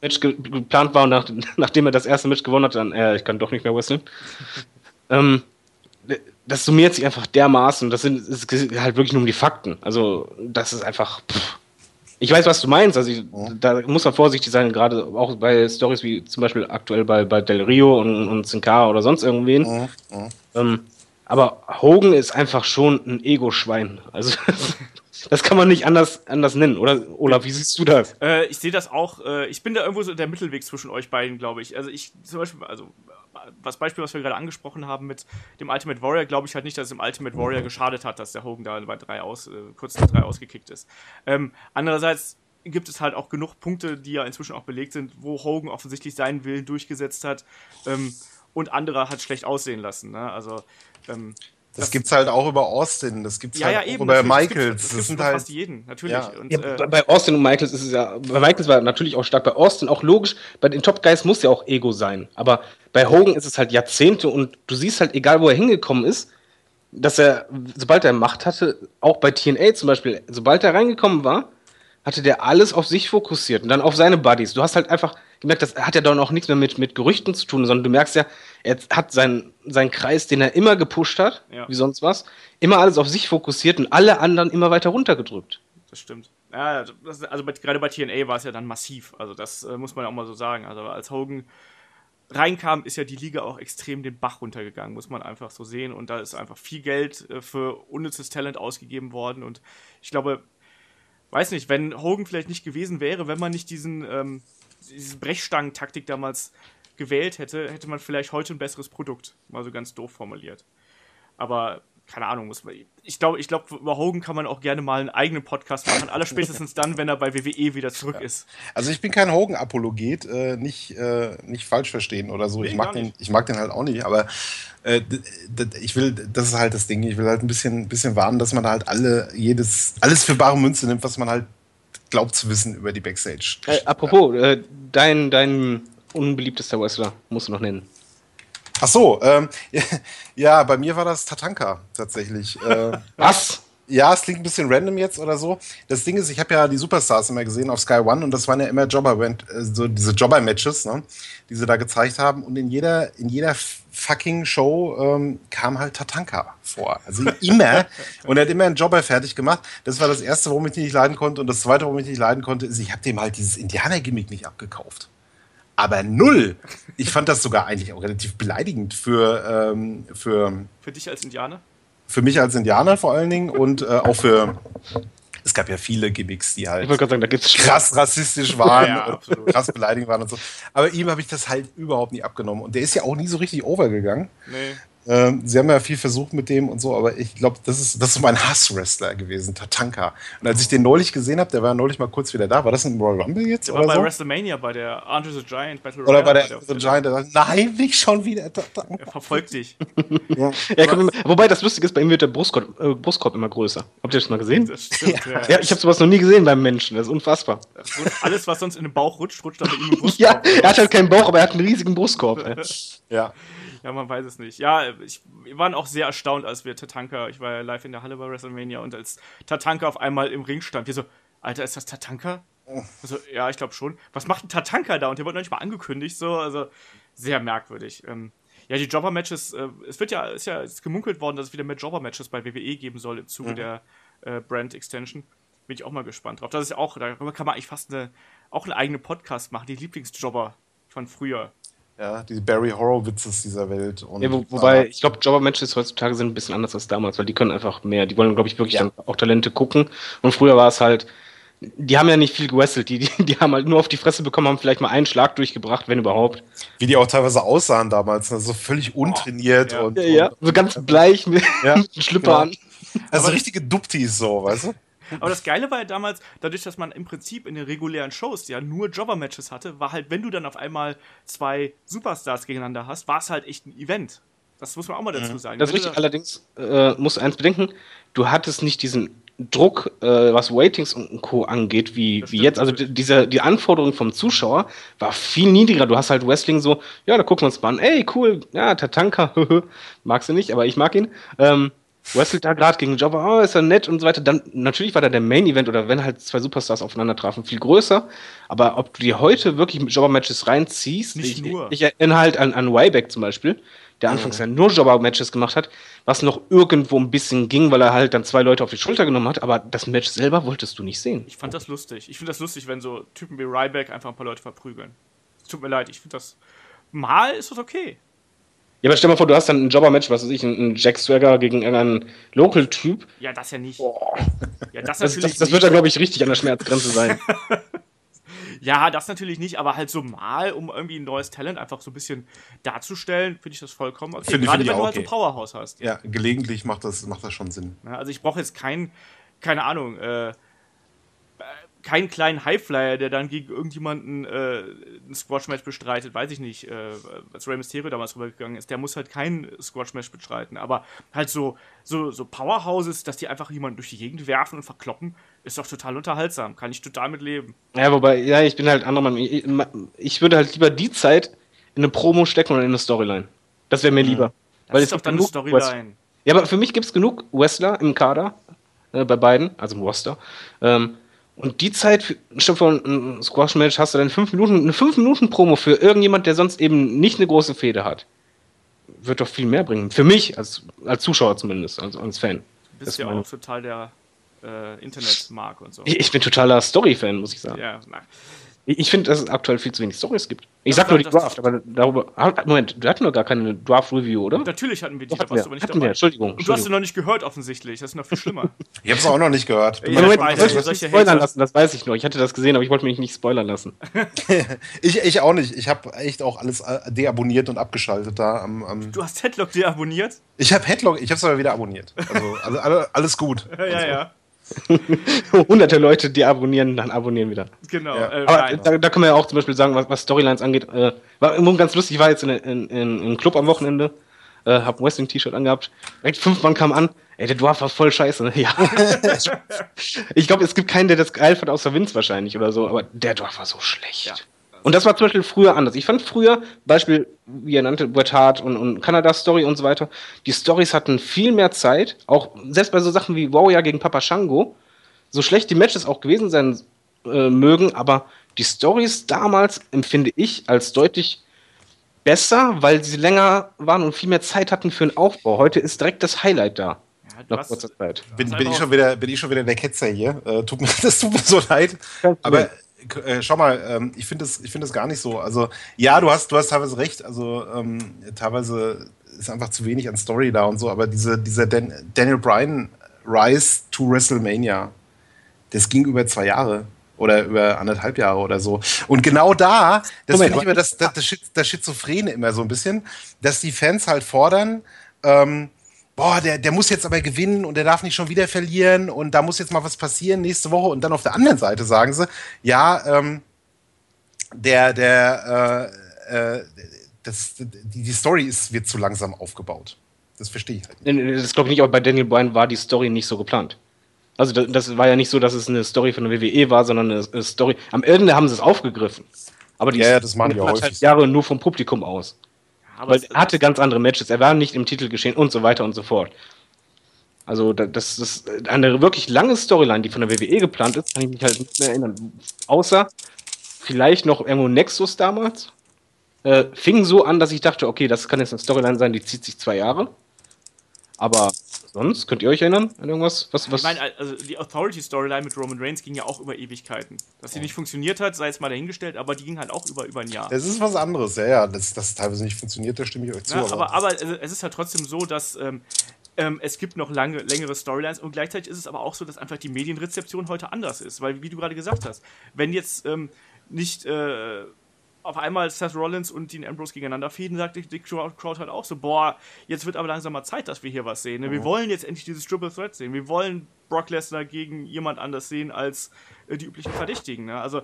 Dreier-Match ge geplant war und nach, nachdem er das erste Match gewonnen hat, dann, äh, ich kann doch nicht mehr wresteln. ähm, das summiert sich einfach dermaßen. Das sind es geht halt wirklich nur um die Fakten. Also, das ist einfach. Pff. Ich weiß, was du meinst. Also, ich, da muss man vorsichtig sein, gerade auch bei Stories wie zum Beispiel aktuell bei, bei Del Rio und, und Sin Cara oder sonst irgendwen. Mhm. Mhm. Ähm, aber Hogan ist einfach schon ein Ego-Schwein. Also das kann man nicht anders, anders nennen, oder? Olaf, wie siehst du das? Äh, ich sehe das auch. Äh, ich bin da irgendwo so der Mittelweg zwischen euch beiden, glaube ich. Also ich zum Beispiel, also das Beispiel, was wir gerade angesprochen haben mit dem Ultimate Warrior, glaube ich halt nicht, dass es dem Ultimate Warrior geschadet hat, dass der Hogan da bei drei aus, äh, kurz nach drei ausgekickt ist. Ähm, andererseits gibt es halt auch genug Punkte, die ja inzwischen auch belegt sind, wo Hogan offensichtlich seinen Willen durchgesetzt hat ähm, und andere hat schlecht aussehen lassen. Ne? Also ähm, das, das gibt's halt auch über Austin, das gibt's ja, halt ja, auch eben, über Michaels. Das, das, das sind halt fast jeden, natürlich. Ja. Und, ja, äh, bei Austin und Michaels ist es ja, bei Michaels war natürlich auch stark, bei Austin auch logisch, bei den Top Guys muss ja auch Ego sein, aber bei Hogan ist es halt Jahrzehnte und du siehst halt, egal wo er hingekommen ist, dass er, sobald er Macht hatte, auch bei TNA zum Beispiel, sobald er reingekommen war, hatte der alles auf sich fokussiert und dann auf seine Buddies. Du hast halt einfach gemerkt, das hat ja dann auch nichts mehr mit, mit Gerüchten zu tun, sondern du merkst ja, er hat seinen, seinen Kreis, den er immer gepusht hat, ja. wie sonst was, immer alles auf sich fokussiert und alle anderen immer weiter runtergedrückt. Das stimmt. Ja, das, also bei, gerade bei TNA war es ja dann massiv. Also das äh, muss man ja auch mal so sagen. Also als Hogan reinkam, ist ja die Liga auch extrem den Bach runtergegangen, muss man einfach so sehen. Und da ist einfach viel Geld äh, für unnützes Talent ausgegeben worden. Und ich glaube, weiß nicht, wenn Hogan vielleicht nicht gewesen wäre, wenn man nicht diesen, ähm, diese Brechstangen-Taktik damals gewählt hätte, hätte man vielleicht heute ein besseres Produkt. Mal so ganz doof formuliert. Aber keine Ahnung, muss man. Ich glaube, ich glaube, über Hogan kann man auch gerne mal einen eigenen Podcast machen. Allerspätestens dann, wenn er bei WWE wieder zurück ja. ist. Also ich bin kein Hogan-Apologet, äh, nicht, äh, nicht falsch verstehen oder so. Nee, ich, mag den, ich mag den halt auch nicht, aber äh, ich will, das ist halt das Ding, ich will halt ein bisschen, bisschen warnen, dass man da halt alle, jedes, alles für bare Münze nimmt, was man halt glaubt zu wissen über die Backstage. Äh, apropos, ja. Äh, dein, dein unbeliebtester Wrestler musst du noch nennen. Ach so, ähm, ja, bei mir war das Tatanka tatsächlich. Äh, Was? Ja, es klingt ein bisschen random jetzt oder so. Das Ding ist, ich habe ja die Superstars immer gesehen auf Sky One und das waren ja immer Jobber, äh, so diese Jobber-Matches, ne, die sie da gezeigt haben. Und in jeder, in jeder fucking Show ähm, kam halt Tatanka vor. Also immer. und er hat immer einen Jobber fertig gemacht. Das war das Erste, warum ich nicht leiden konnte. Und das Zweite, warum ich nicht leiden konnte, ist, ich habe dem halt dieses Indianer-Gimmick nicht abgekauft aber null. Ich fand das sogar eigentlich auch relativ beleidigend für. Ähm, für, für dich als Indianer? Für mich als Indianer vor allen Dingen und äh, auch für. Es gab ja viele Gimmicks, die halt sagen, krass rassistisch waren ja, und krass beleidigend waren und so. Aber ihm habe ich das halt überhaupt nie abgenommen. Und der ist ja auch nie so richtig overgegangen. Nee. Ähm, sie haben ja viel versucht mit dem und so, aber ich glaube, das ist, das ist mein Hasswrestler gewesen, Tatanka. Und als ich den neulich gesehen habe, der war neulich mal kurz wieder da. War das ein Royal Rumble jetzt? Der oder war bei so? WrestleMania, bei der Andre the Giant Battle Oder bei Royale der war The Giant, der sagt, nein, nicht schon wieder. Er verfolgt dich. Ja. Ja, komm, immer- wobei das Lustige ist, bei ihm wird der Brustkorb, äh, Brustkorb immer größer. Habt ihr das mal gesehen? Das stimmt. Ja. Ja, ich habe sowas noch nie gesehen beim Menschen. Das ist unfassbar. Alles, was sonst in den Bauch rutscht, rutscht dann bei ihm im Brustkorb. Ja, er hat halt keinen Bauch, aber er hat einen riesigen Brustkorb. ja. Ja, man weiß es nicht. Ja, ich, wir waren auch sehr erstaunt, als wir Tatanka, ich war ja live in der Halle bei WrestleMania und als Tatanka auf einmal im Ring stand, wir so, Alter, ist das Tatanka? Also, ja, ich glaube schon. Was macht ein Tatanka da? Und der wurde noch nicht mal angekündigt, so, also sehr merkwürdig. Ähm, ja, die Jobber-Matches, äh, es wird ja, ist ja ist gemunkelt worden, dass es wieder mehr Jobber-Matches bei WWE geben soll im Zuge der äh, Brand Extension. Bin ich auch mal gespannt drauf. Das ist ja auch, darüber kann man eigentlich fast eine, auch einen eigenen Podcast machen, die Lieblingsjobber von früher. Ja, die Barry Horowitzes dieser Welt. Und Ja, wo, wobei, ich glaube, Jobber-Matches heutzutage sind ein bisschen anders als damals, weil die können einfach mehr. Die wollen, glaube ich, wirklich Ja. dann auch Talente gucken. Und früher war es halt, die haben ja nicht viel gewrestelt. Die, die, die haben halt nur auf die Fresse bekommen, haben vielleicht mal einen Schlag durchgebracht, wenn überhaupt. wie die auch teilweise aussahen damals, ne? so völlig untrainiert ja. und, Ja, und so ganz bleich mit, Ja, mit einem Schlüpper genau. an. also Aber- richtige Duptis so, weißt du? Aber das Geile war ja damals, dadurch, dass man im Prinzip in den regulären Shows ja nur Jobber-Matches hatte, war halt, wenn du dann auf einmal zwei Superstars gegeneinander hast, war es halt echt ein Event. Das muss man auch mal dazu sagen. Das ist richtig, allerdings äh, musst du eins bedenken, du hattest nicht diesen Druck, äh, was Waitings und Co. angeht, wie, Das wie jetzt. Also die- diese, die Anforderung vom Zuschauer war viel niedriger. Du hast halt Wrestling so, ja, da gucken wir uns mal an, ey, cool, ja, Tatanka, magst du nicht, aber ich mag ihn. Ähm, wrestelt da gerade gegen Jobber, oh, ist er nett und so weiter. Dann, natürlich war da der Main Event oder wenn halt zwei Superstars aufeinander trafen, viel größer. Aber ob du dir heute wirklich mit Jobber-Matches reinziehst, Nicht ich, nur. ich erinnere halt an, an Ryback zum Beispiel, der anfangs ja nur Jobber-Matches gemacht hat, was noch irgendwo ein bisschen ging, weil er halt dann zwei Leute auf die Schulter genommen hat, aber das Match selber wolltest du nicht sehen. Ich fand das lustig. Ich finde das lustig, wenn so Typen wie Ryback einfach ein paar Leute verprügeln. Es tut mir leid, ich finde das. Mal ist das okay. Ja, aber stell mal vor, du hast dann ein Jobber-Match, was weiß ich, ein Jack Swagger gegen irgendeinen Local-Typ. Ja, das ja nicht. Boah. Ja, das Das, natürlich das, das nicht. wird dann, glaube ich, richtig an der Schmerzgrenze sein. Ja, das natürlich nicht, aber halt so mal, um irgendwie ein neues Talent einfach so ein bisschen darzustellen, finde ich das vollkommen okay. Finde- Gerade wenn du halt so ein okay. Powerhouse hast. Ja, gelegentlich macht das, macht das schon Sinn. Ja, Also ich brauche jetzt keinen, keine Ahnung, äh, keinen kleinen Highflyer, der dann gegen irgendjemanden äh, ein Squash-Match bestreitet, weiß ich nicht, äh, als Rey Mysterio damals rübergegangen ist, der muss halt kein Squash-Match bestreiten, aber halt so, so, so Powerhouses, dass die einfach jemanden durch die Gegend werfen und verkloppen, ist doch total unterhaltsam, kann ich total mit leben. ja, wobei, ja, ich bin halt anderer Meinung. Ich, würde halt lieber die Zeit in eine Promo stecken oder in eine Storyline. Das wäre mir lieber. Das es ist doch dann eine Storyline. Ja, aber für mich gibt es genug Wrestler im Kader, äh, bei beiden, also im Roster. Ähm, und die Zeit, für, statt von einem Squash-Match hast du dann fünf Minuten, eine 5-Minuten-Promo für irgendjemand, der sonst eben nicht eine große Fehde hat. Wird doch viel mehr bringen. Für mich, als, als Zuschauer zumindest, als, als Fan. Du Das bist ja auch total der äh, Internetmark und so. Ich, ich bin totaler Story-Fan, muss ich sagen. Ja, na. Ich, finde, dass es aktuell viel zu wenig Stories gibt. Ich Das sag nur die Draft, aber darüber. Ah, Moment, wir hatten doch gar keine Draft-Review, oder? Natürlich hatten wir die, Doch, da hatten warst wir. du aber nicht Hatten dabei. wir, Entschuldigung. Und du hast sie noch nicht gehört, offensichtlich. Das ist noch viel schlimmer. Ich habe es auch noch nicht gehört. Ja, Moment, ich das- solche spoilern lassen, das weiß ich noch. Ich hatte das gesehen, aber ich wollte mich nicht spoilern lassen. ich, ich auch nicht. Ich habe echt auch alles äh, deabonniert und abgeschaltet da. Am, am Du hast Headlock deabonniert? ich habe Headlock, ich habe es aber wieder abonniert. Also, also alle- alles gut. Ja, ja, ja. Hunderte Leute, die abonnieren, dann abonnieren wieder. Genau. Ja. Äh, Aber da, da können wir ja auch zum Beispiel sagen, was, was Storylines angeht. Äh, war immer ganz lustig, ich war jetzt in, in, in, im Club am Wochenende, äh, hab ein Wrestling-T-Shirt angehabt, direkt fünf Mann kamen an, ey, der Dwarf war voll scheiße. Ne? Ja. ich glaube, es gibt keinen, der das geil fand, außer Vince wahrscheinlich oder so, aber der Dwarf war so schlecht. Ja. Und das war zum Beispiel früher anders. Ich fand früher, Beispiel, wie er nannte, Bret Hart und, und Kanada-Story und so weiter, die Stories hatten viel mehr Zeit, auch selbst bei so Sachen wie Warrior gegen Papa Shango, so schlecht die Matches auch gewesen sein äh, mögen, aber die Stories damals empfinde ich als deutlich besser, weil sie länger waren und viel mehr Zeit hatten für den Aufbau. Heute ist direkt das Highlight da. Ja, Nach hast- kurzer Zeit. Bin, bin, ich schon wieder, bin ich schon wieder der Ketzer hier. Äh, tut mir, das tut mir so leid. Aber äh, schau mal, ähm, ich finde das, ich find das gar nicht so. Also, ja, du hast, du hast teilweise recht. Also, ähm, teilweise ist einfach zu wenig an Story da und so. Aber diese, dieser Dan, Daniel Bryan Rise to WrestleMania, das ging über zwei Jahre. Oder über anderthalb Jahre oder so. Und genau da, das finde ich immer das, das, das Schizophrene immer so ein bisschen, dass die Fans halt fordern, ähm, boah, der, der muss jetzt aber gewinnen und der darf nicht schon wieder verlieren und da muss jetzt mal was passieren nächste Woche. Und dann auf der anderen Seite sagen sie, ja, ähm, der, der, äh, äh, das, die, die Story ist, wird zu langsam aufgebaut. Das verstehe ich halt nicht. Das glaube ich nicht, aber bei Daniel Bryan war die Story nicht so geplant. Also das, das, war ja nicht so, dass es eine Story von der WWE war, sondern eine, eine Story. Am Ende haben sie es aufgegriffen. Aber die ja, ja, das machen die halt Jahre nur vom Publikum aus. Aber Weil er hatte ganz andere Matches, er war nicht im Titel geschehen und so weiter und so fort. Also das, ist eine wirklich lange Storyline, die von der WWE geplant ist, kann ich mich halt nicht mehr erinnern. Außer vielleicht noch irgendwo Nexus damals. Äh, fing so an, dass ich dachte, okay, das kann jetzt eine Storyline sein, die zieht sich zwei Jahre. Aber sonst, könnt ihr euch erinnern an irgendwas? Was, was? Ich meine, also die Authority-Storyline mit Roman Reigns ging ja auch über Ewigkeiten. Dass sie nicht funktioniert hat, sei es mal dahingestellt, aber die ging halt auch über, über ein Jahr. Es ist was anderes, ja, ja. Dass das teilweise nicht funktioniert, da stimme ich euch zu. Ja, aber, aber, aber es ist halt trotzdem so, dass ähm, ähm, es gibt noch lange, längere Storylines und gleichzeitig ist es aber auch so, dass einfach die Medienrezeption heute anders ist. Weil, wie du gerade gesagt hast, wenn jetzt ähm, nicht. Äh, auf einmal Seth Rollins und Dean Ambrose gegeneinander fäden, sagt die Dick Crowd halt auch so, boah, jetzt wird aber langsam mal Zeit, dass wir hier was sehen. Ne? Wir mhm. wollen jetzt endlich dieses Triple Threat sehen. Wir wollen Brock Lesnar gegen jemand anders sehen als äh, die üblichen Verdächtigen. Ne? Also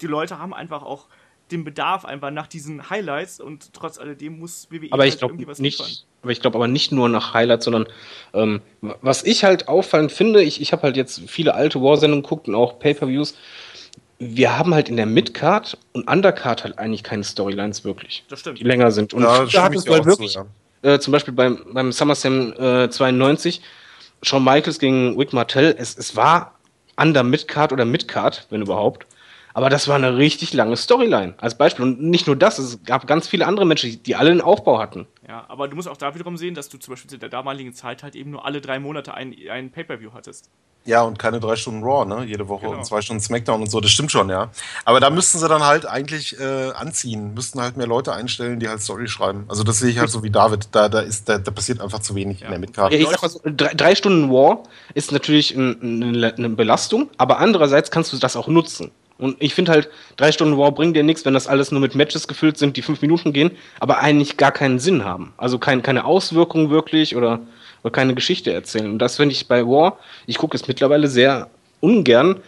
die Leute haben einfach auch den Bedarf einfach nach diesen Highlights und trotz alledem muss WWE aber halt irgendwie was nicht, liefern. Aber ich glaube aber nicht nur nach Highlights, sondern ähm, was ich halt auffallend finde, ich, ich habe halt jetzt viele alte War-Sendungen geguckt und auch Pay-Per-Views, wir haben halt in der Midcard und Undercard halt eigentlich keine Storylines wirklich. Das stimmt. Die länger sind. Und ja, da hattest du halt wirklich, zu, ja. äh, zum Beispiel beim, beim SummerSlam äh, 92, Shawn Michaels gegen Wick Martell, es, es war Under Midcard oder Midcard, wenn überhaupt. Aber das war eine richtig lange Storyline als Beispiel. Und nicht nur das, es gab ganz viele andere Menschen, die alle einen Aufbau hatten. Ja, aber du musst auch da wiederum sehen, dass du zum Beispiel zu der damaligen Zeit halt eben nur alle drei Monate ein, ein Pay-Per-View hattest. Ja, und keine drei Stunden Raw, ne? Jede Woche genau. und zwei Stunden Smackdown und so, das stimmt schon, ja. Aber da müssten sie dann halt eigentlich äh, anziehen, müssten halt mehr Leute einstellen, die halt Story schreiben. Also das sehe ich halt so wie David, da, da, ist, da, da passiert einfach zu wenig ja. in der Midcard. Ja, ich sag mal so, drei, drei Stunden War ist natürlich eine, eine Belastung, aber andererseits kannst du das auch nutzen. Und ich finde halt, drei Stunden War bringt dir nichts, wenn das alles nur mit Matches gefüllt sind, die fünf Minuten gehen, aber eigentlich gar keinen Sinn haben. Also kein, keine Auswirkungen wirklich oder oder keine Geschichte erzählen. Und das finde ich bei War, ich gucke es mittlerweile sehr ungern,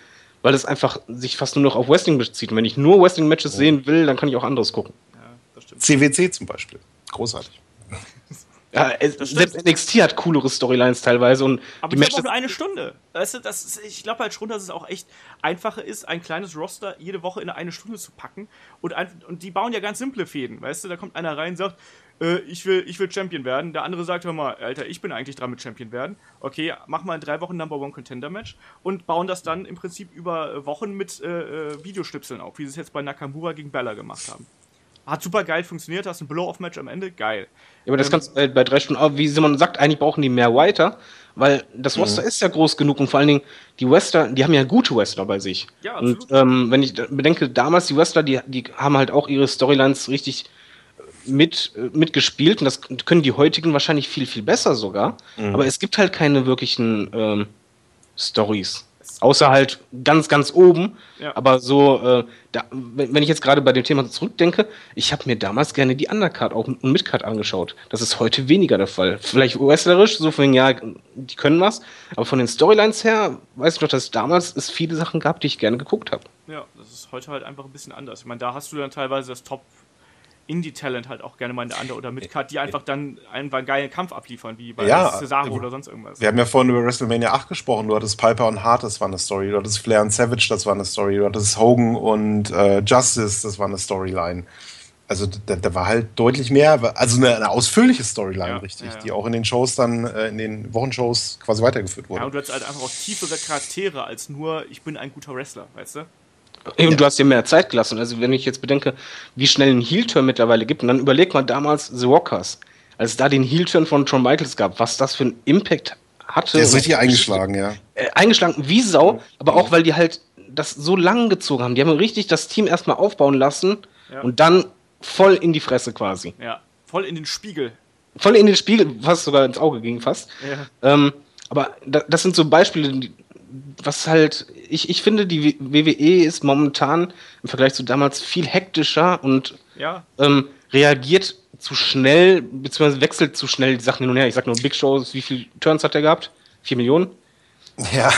weil es einfach sich fast nur noch auf Wrestling bezieht. Und wenn ich nur Wrestling-Matches oh. sehen will, dann kann ich auch anderes gucken. Ja, das stimmt. CWC zum Beispiel. Großartig. Ja, selbst NXT hat coolere Storylines teilweise. Und aber die auch nur eine Stunde. Weißt du, das ist, ich glaube halt schon, dass es auch echt einfacher ist, ein kleines Roster jede Woche in eine Stunde zu packen. Und, ein, und die bauen ja ganz simple Fäden. Weißt du, da kommt einer rein und sagt, äh, ich, will, ich will Champion werden. Der andere sagt, hör mal, Alter, ich bin eigentlich dran mit Champion werden. Okay, mach mal in drei Wochen Number One Contender Match und bauen das dann im Prinzip über äh, Wochen mit äh, äh, Videostipseln auf, wie sie es jetzt bei Nakamura gegen Bella gemacht haben. Hat super geil funktioniert, hast ein Blow-Off-Match am Ende, geil. Ja, aber das ähm, kannst du bei, bei drei Stunden, aber wie Simon sagt, eigentlich brauchen die mehr Writer, weil das mhm. Roster mhm. ist ja groß genug und vor allen Dingen die Wrestler, die haben ja gute Wrestler bei sich. Ja, absolut. Und ähm, wenn ich bedenke, damals die Wrestler, die, die haben halt auch ihre Storylines richtig mit, äh, mitgespielt und das können die heutigen wahrscheinlich viel, viel besser sogar. Mhm. Aber es gibt halt keine wirklichen ähm, Stories. Außer halt ganz, ganz oben. Ja. Aber so, äh, da, wenn ich jetzt gerade bei dem Thema zurückdenke, ich habe mir damals gerne die Undercard auch und Midcard angeschaut. Das ist heute weniger der Fall. Vielleicht wrestlerisch, so von ja, die können was. Aber von den Storylines her, weiß ich noch, dass es damals es viele Sachen gab, die ich gerne geguckt habe. Ja, das ist heute halt einfach ein bisschen anders. Ich meine, da hast du dann teilweise das Top Indie-Talent halt auch gerne mal in der Under- oder Midcard, die einfach dann einen geilen Kampf abliefern, wie bei ja, Cesaro oder sonst irgendwas. Wir haben ja vorhin über WrestleMania 8 gesprochen. Du hattest Piper und Hart, das war eine Story. Du hattest Flair und Savage, das war eine Story. Du hattest Hogan und äh, Justice, das war eine Storyline. Also da, da, war halt deutlich mehr, also eine, eine ausführliche Storyline, ja, richtig, ja, ja. die auch in den Shows dann, äh, in den Wochenshows quasi weitergeführt wurde. Ja, und du hattest halt einfach auch tiefere Charaktere als nur, ich bin ein guter Wrestler, weißt du? Eben, ja. du hast dir mehr Zeit gelassen. Also wenn ich jetzt bedenke, wie schnell ein Heel-Turn mittlerweile gibt, und dann überleg mal damals The Rockers, als es da den Heel-Turn von Shawn Michaels gab, was das für einen Impact hatte. Der ist richtig eingeschlagen, ja. Äh, eingeschlagen wie Sau, aber auch weil die halt das so lang gezogen haben. Die haben richtig das Team erstmal aufbauen lassen ja. und dann voll in die Fresse quasi. Ja, voll in den Spiegel. Voll in den Spiegel, fast sogar ins Auge ging fast. Ja. Ähm, aber das sind so Beispiele, was halt, ich, ich finde, die WWE ist momentan im Vergleich zu damals viel hektischer und ja. ähm, reagiert zu schnell, beziehungsweise wechselt zu schnell die Sachen hin und her. Ich sag nur Big Shows, wie viele Turns hat er gehabt? Vier Millionen? Ja.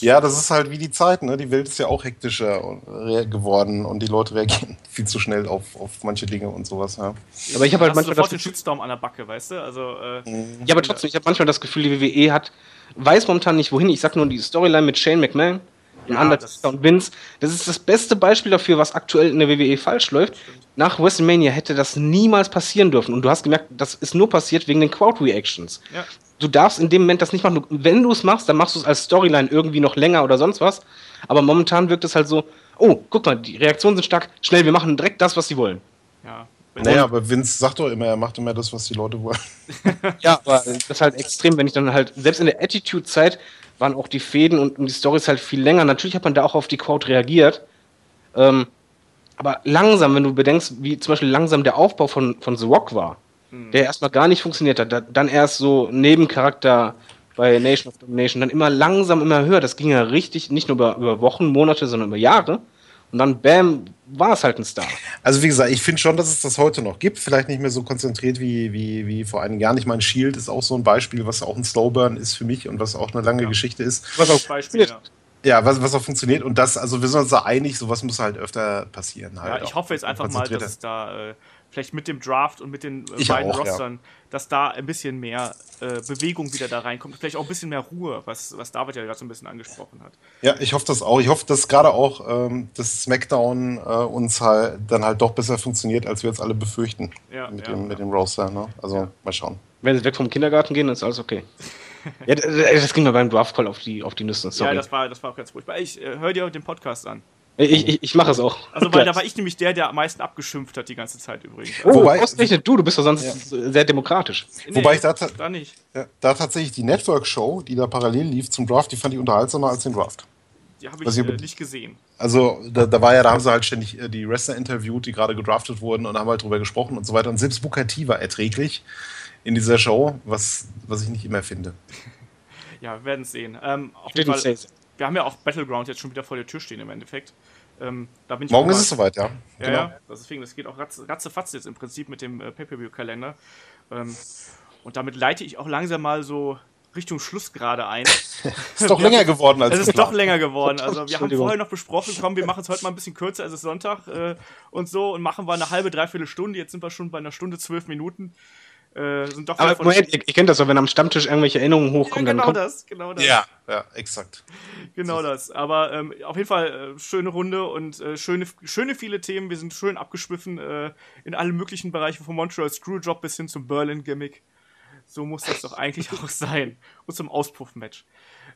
Ja, das ist halt wie die Zeit, ne? Die Welt ist ja auch hektischer geworden und die Leute reagieren viel zu schnell auf, auf manche Dinge und sowas, ja. Aber ich habe halt manchmal sofort das den Shitstorm an der Backe, weißt du? Also, äh, ja, aber trotzdem, ich habe manchmal das Gefühl, die WWE hat, weiß momentan nicht wohin. Ich sag nur die Storyline mit Shane McMahon ja, Undertaker und Vince. Das ist das beste Beispiel dafür, was aktuell in der WWE falsch läuft. Nach WrestleMania hätte das niemals passieren dürfen. Und du hast gemerkt, das ist nur passiert wegen den Crowd-Reactions. Ja. Du darfst in dem Moment das nicht machen. Wenn du es machst, dann machst du es als Storyline irgendwie noch länger oder sonst was. Aber momentan wirkt es halt so, oh, guck mal, die Reaktionen sind stark, schnell, wir machen direkt das, was sie wollen. Ja. Naja, aber Vince sagt doch immer, er macht immer das, was die Leute wollen. ja, aber das ist halt extrem, wenn ich dann halt, selbst in der Attitude-Zeit waren auch die Fäden und, die Storys halt viel länger. Natürlich hat man da auch auf die Crowd reagiert. Ähm, aber langsam, wenn du bedenkst, wie zum Beispiel langsam der Aufbau von, von The Rock war, mhm. der erstmal gar nicht funktioniert hat, da, dann erst so Nebencharakter bei Nation of Domination, dann immer langsam, immer höher. Das ging ja richtig, nicht nur über, über Wochen, Monate, sondern über Jahre. Und dann, bam, war es halt ein Star. Also wie gesagt, ich finde schon, dass es das heute noch gibt. Vielleicht nicht mehr so konzentriert wie, wie, wie vor einigen Jahren. Ich meine, Shield ist auch so ein Beispiel, was auch ein Slowburn ist für mich und was auch eine lange ja. Geschichte ist. Was auch Beispiel, ja. Ja, was, was auch funktioniert. Und das, also wir sind uns da einig, sowas muss halt öfter passieren. Halt ja, ich hoffe jetzt einfach mal, dass es da äh, vielleicht mit dem Draft und mit den äh, beiden auch, Rostern, ja. dass da ein bisschen mehr äh, Bewegung wieder da reinkommt. Vielleicht auch ein bisschen mehr Ruhe, was, was David ja gerade so ein bisschen angesprochen hat. Ja, ich hoffe das auch. Ich hoffe, dass gerade auch ähm, das SmackDown äh, uns halt dann halt doch besser funktioniert, als wir jetzt alle befürchten. Ja, mit, ja, dem, mit dem Roster. Ne? Also mal schauen. Wenn sie weg vom Kindergarten gehen, ist alles okay. ja, das ging mir beim Draft Call auf die, auf die Nüsse. Sorry. Ja, das war, das war auch ganz furchtbar. Ich äh, höre dir den Podcast an. Ich, ich, ich mache es auch. Also, weil da war ich nämlich der, der am meisten abgeschimpft hat die ganze Zeit übrigens. Oh, Wobei, ausgerechnet du, du bist doch sonst ja. sehr demokratisch. Nee, Wobei ich da, da, nicht. Da tatsächlich die Network-Show, die da parallel lief zum Draft, die fand ich unterhaltsamer als den Draft. Die habe ich äh, nicht gesehen. Also, da, da, war ja, da haben sie halt ständig äh, die Wrestler interviewt, die gerade gedraftet wurden und haben halt drüber gesprochen und so weiter. Und selbst Booker T war erträglich in dieser Show, was, was ich nicht immer finde. ja, wir werden es sehen. Ähm, auf jeden Fall, wir haben ja auch Battleground jetzt schon wieder vor der Tür stehen im Endeffekt. Ähm, Morgen ist es soweit, ja. Ja, genau. ja. Deswegen, das geht auch ratze, ratzefatz jetzt im Prinzip mit dem äh, Pay-Per-View-Kalender. Ähm, und damit leite ich auch langsam mal so Richtung Schluss gerade ein. ist doch länger geworden als Es ist doch länger geworden. Also wir haben vorher noch besprochen, komm, wir machen es heute mal ein bisschen kürzer, es ist Sonntag äh, und so und machen wir eine halbe, dreiviertel Stunde. Jetzt sind wir schon bei einer Stunde, zwölf Minuten. Äh, sind doch Aber Moment, ihr, ihr, kennt das doch, wenn am Stammtisch irgendwelche Erinnerungen hochkommen. Ja, genau dann kommt das, genau das. Ja, ja, exakt. Genau das. Aber ähm, auf jeden Fall äh, schöne Runde und äh, schöne, schöne viele Themen. Wir sind schön abgeschwiffen äh, in alle möglichen Bereiche, vom Montreal Screwjob bis hin zum Berlin-Gimmick. So muss das doch eigentlich auch sein. Und zum Auspuff-Match.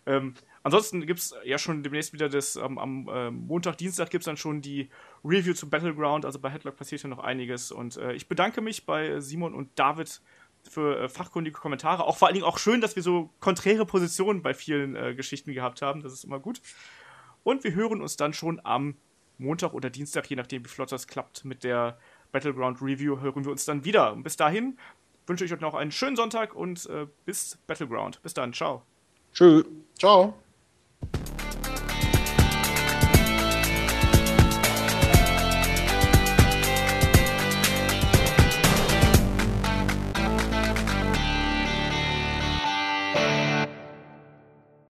Ähm, ansonsten gibt es ja schon demnächst wieder das, ähm, am äh, Montag, Dienstag gibt es dann schon die Review zu Battleground. Also bei Headlock passiert ja noch einiges. Und äh, ich bedanke mich bei Simon und David für äh, fachkundige Kommentare. Auch vor allen Dingen auch schön, dass wir so konträre Positionen bei vielen äh, Geschichten gehabt haben. Das ist immer gut. Und wir hören uns dann schon am Montag oder Dienstag, je nachdem, wie flott das klappt, mit der Battleground Review, hören wir uns dann wieder. Und bis dahin wünsche ich euch noch einen schönen Sonntag und äh, bis Battleground. Bis dann. Ciao. Tschüss. Ciao. you